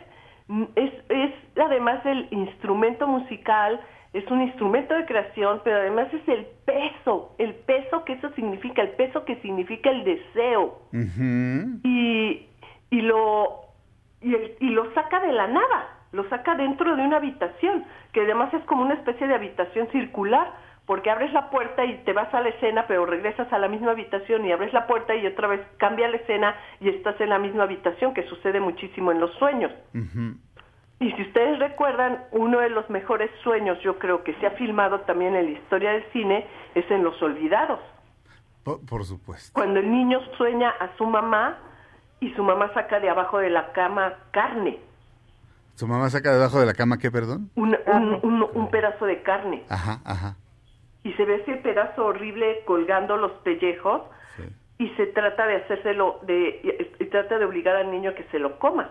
es es además el instrumento musical, es un instrumento de creación, pero además es el peso, el peso que eso significa, el peso que significa el deseo. Y y lo y, el- y lo saca de la nada, lo saca dentro de una habitación, que además es como una especie de habitación circular, porque abres la puerta y te vas a la escena, pero regresas a la misma habitación y abres la puerta y otra vez cambia la escena y estás en la misma habitación, que sucede muchísimo en los sueños. Y si ustedes recuerdan, uno de los mejores sueños, yo creo que se ha filmado también en la historia del cine, es en Los Olvidados Por, por supuesto. cuando el niño sueña a su mamá y su mamá saca de abajo de la cama carne, ¿Su mamá saca debajo de la cama qué, perdón? un, un- un- un pedazo de carne, Ajá, ajá. y se ve ese pedazo horrible colgando los pellejos Sí. y se trata de hacérselo, de, y, y trata de obligar al niño a que se lo coma.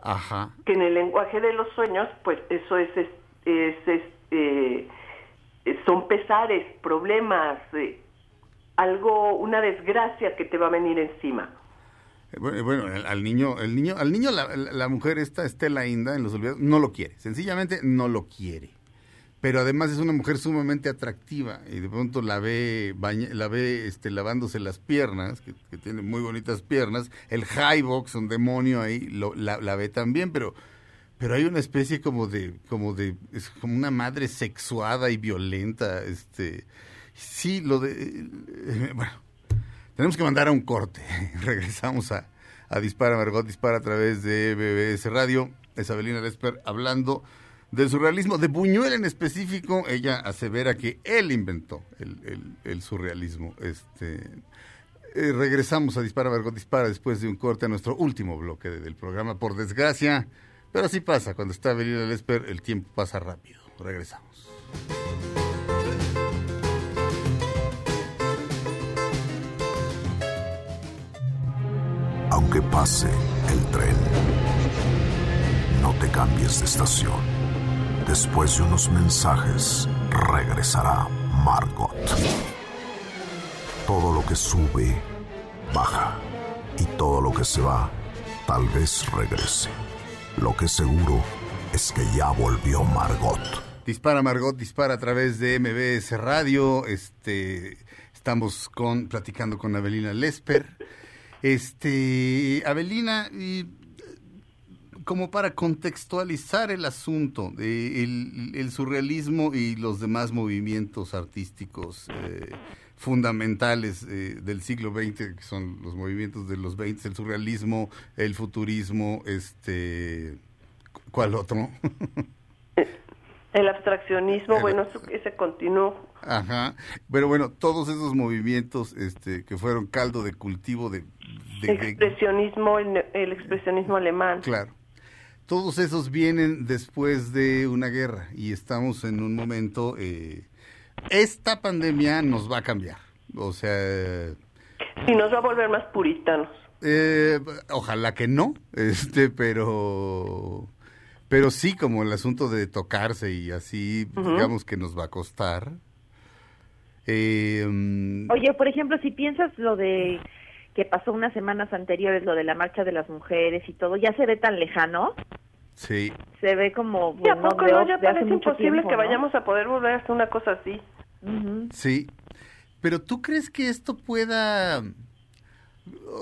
Ajá. Que en el lenguaje de los sueños, pues eso es, es, es- eh, son pesares, problemas, eh, algo, una desgracia que te va a venir encima. Eh, Bueno, bueno, al, al niño, el niño, al niño la, la- la mujer esta, Estela Inda, en los olvidados, no lo quiere. Sencillamente no lo quiere. Pero además es una mujer sumamente atractiva y de pronto la ve, baña- la ve este, lavándose las piernas, que, tiene muy bonitas piernas. El high box, un demonio ahí, lo- la, la ve también, pero, pero hay una especie como de, como de, es como una madre sexuada y violenta. Este, sí, lo de, eh, bueno, tenemos que mandar a un corte. Regresamos a, a Dispara Margot, Dispara a través de BBS Radio. Es Abelina Lesper hablando del surrealismo, de Buñuel en específico. Ella asevera que él inventó el, surrealismo. Este, eh, regresamos a Dispara Margot, Dispara después de un corte a nuestro último bloque de- del programa, por desgracia. Pero así pasa, cuando está Abelina Lesper, el tiempo pasa rápido. Regresamos. Aunque pase el tren, no te cambies de estación. Después de unos mensajes, regresará Margot. Todo lo que sube, baja. Y todo lo que se va, tal vez regrese. Lo que seguro es que ya volvió Margot. Dispara Margot, dispara a través de MBS Radio. Este, estamos con platicando con Avelina Lesper. Este, Avelina, como para contextualizar el asunto, de el, el surrealismo y los demás movimientos artísticos eh, fundamentales eh, del siglo XX, que son los movimientos de los 20, el surrealismo, el futurismo, este, ¿cuál otro? El abstraccionismo, El- bueno, eso, ese continuó. Ajá. Pero bueno, todos esos movimientos este, que fueron caldo de cultivo de- expresionismo, el, el expresionismo alemán. claro. Todos esos vienen después de una guerra y estamos en un momento... eh, esta pandemia nos va a cambiar. O sea... Y nos va a volver más puritanos. Eh, ojalá que no, este, pero, pero sí como el asunto de tocarse y así, digamos que nos va a costar. Eh, mm, Oye, por ejemplo, si piensas lo de que pasó unas semanas anteriores, lo de la marcha de las mujeres y todo, ya se ve tan lejano, sí, se ve como ¿Y a bueno, poco de, no? Ya parece imposible tiempo, que ¿no? vayamos a poder volver a hacer una cosa así. sí. Pero tú crees que esto pueda,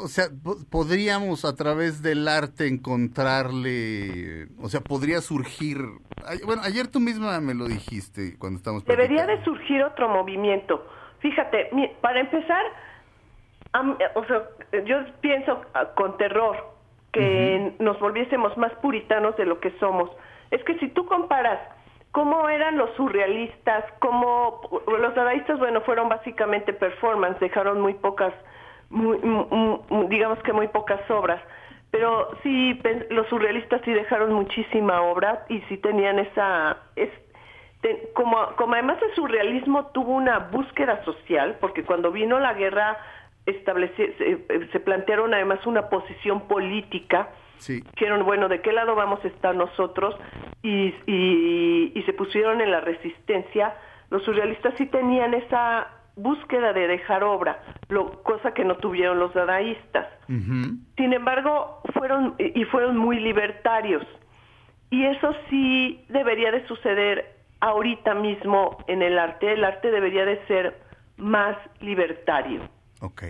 o sea, po- podríamos a través del arte encontrarle, o sea, podría surgir. Bueno, ayer tú misma me lo dijiste cuando estamos Debería de surgir otro movimiento. Fíjate, mi- para empezar, am- o sea, yo pienso ah, con terror que nos volviésemos más puritanos de lo que somos. Es que si tú comparas cómo eran los surrealistas, cómo los dadaístas, bueno, fueron básicamente performance, dejaron muy pocas, muy- mu- mu- digamos que muy pocas obras. Pero sí, los surrealistas sí dejaron muchísima obra y sí tenían esa... Es, te- como, como además el surrealismo tuvo una búsqueda social, porque cuando vino la guerra establece, se, se plantearon además una posición política, Sí. dijeron, bueno, ¿de qué lado vamos a estar nosotros? Y, y, y se pusieron en la resistencia. Los surrealistas sí tenían esa búsqueda de dejar obra, lo, cosa que no tuvieron los dadaístas. Sin embargo, fueron y fueron muy libertarios. Y eso sí debería de suceder ahorita mismo en el arte. El arte debería de ser más libertario. Ok.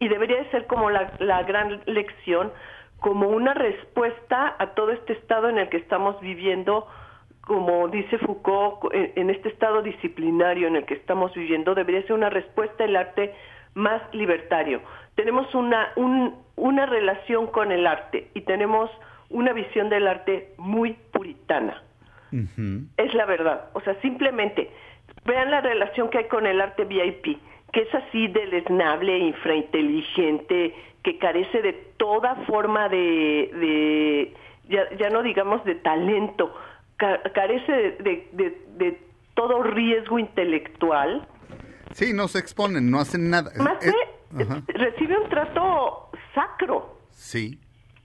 Y debería de ser como la, la gran lección, como una respuesta a todo este estado en el que estamos viviendo, como dice Foucault, en, en este estado disciplinario en el que estamos viviendo, debería ser una respuesta el arte más libertario. Tenemos una, un- una relación con el arte y tenemos una visión del arte muy puritana. Es la verdad. O sea, simplemente vean la relación que hay con el arte VIP, que es así deleznable, infrainteligente, que carece de toda forma de, de ya, ya no digamos de talento, ca- carece de, de- de- de todo riesgo intelectual. Sí, no se exponen, no hacen nada. Más Es- recibe un trato sacro. Sí.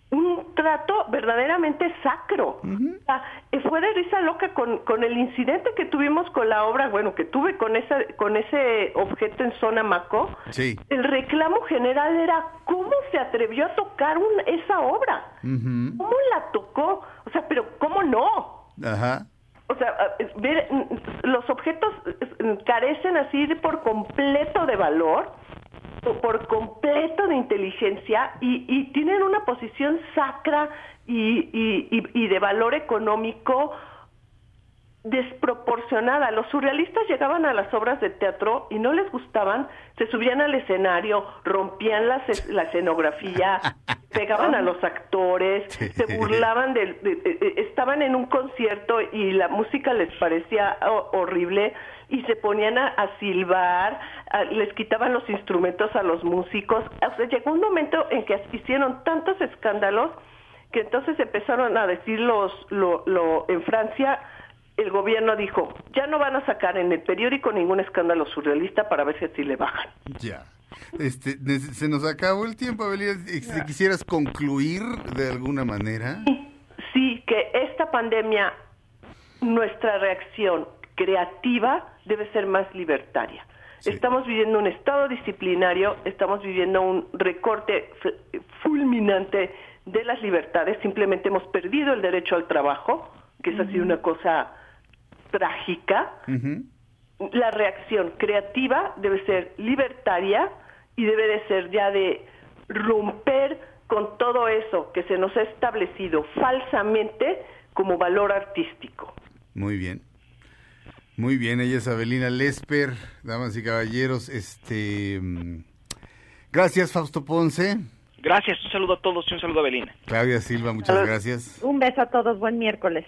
Un trato verdaderamente sacro. O sea, eh, fue de risa loca con, con el incidente que tuvimos con la obra, bueno, que tuve con esa, con ese objeto en zona Maco. Sí. El reclamo general era cómo se atrevió a tocar un- esa obra, cómo la tocó, o sea, pero cómo no. Ajá. O sea, ver, mm, los objetos eh, carecen así de por completo de valor, por completo de inteligencia y, y tienen una posición sacra y, y- y- y de valor económico desproporcionada. Los surrealistas llegaban a las obras de teatro y no les gustaban, se subían al escenario, rompían la, la escenografía, pegaban a los actores, se burlaban del, de- estaban en un concierto y la música les parecía ho- horrible y se ponían a, a silbar, a- les quitaban los instrumentos a los músicos. O sea, llegó un momento en que hicieron tantos escándalos que entonces empezaron a decir los, lo, lo, en Francia, el gobierno dijo, ya no van a sacar en el periódico ningún escándalo surrealista para ver si así le bajan. Ya. Este, se nos acabó el tiempo. Si quisieras concluir de alguna manera. Sí, que esta pandemia, nuestra reacción creativa debe ser más libertaria. Estamos viviendo un estado disciplinario, estamos viviendo un recorte fulminante de las libertades, simplemente hemos perdido el derecho al trabajo, que es así una cosa trágica. La reacción creativa debe ser libertaria y debe de ser ya de romper con todo eso que se nos ha establecido falsamente como valor artístico. Muy bien. Muy bien, ella es Avelina Lesper, damas y caballeros. Este, mm, gracias, Fausto Ponce. Gracias, un saludo a todos y un saludo a Belina. Claudia Silva, muchas gracias. Un beso a todos, buen miércoles.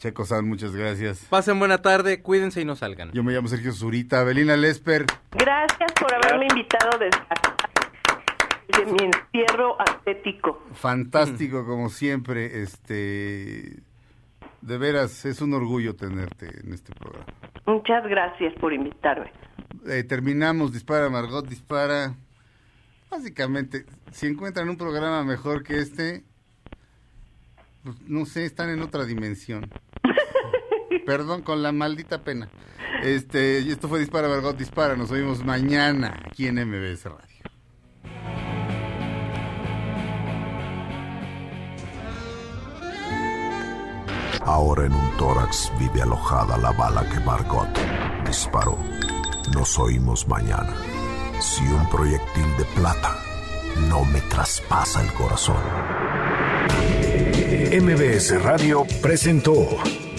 Checo San, muchas gracias. Pasen buena tarde, cuídense y no salgan. Yo me llamo Sergio Zurita. Avelina Lesper, Gracias por haberme invitado desde, mi encierro atlético. fantástico como siempre. Este, de veras, es un orgullo tenerte en este programa. Muchas gracias por invitarme. Eh, terminamos, dispara Margot, dispara. Básicamente, si encuentran un programa mejor que este, pues, no sé, están en otra dimensión. Perdón, con la maldita pena. Este, y esto fue Dispara Margot, dispara. Nos oímos mañana aquí en MBS Radio. Ahora en un tórax vive alojada la bala que Margot disparó. Nos oímos mañana. Si un proyectil de plata no me traspasa el corazón. MBS Radio presentó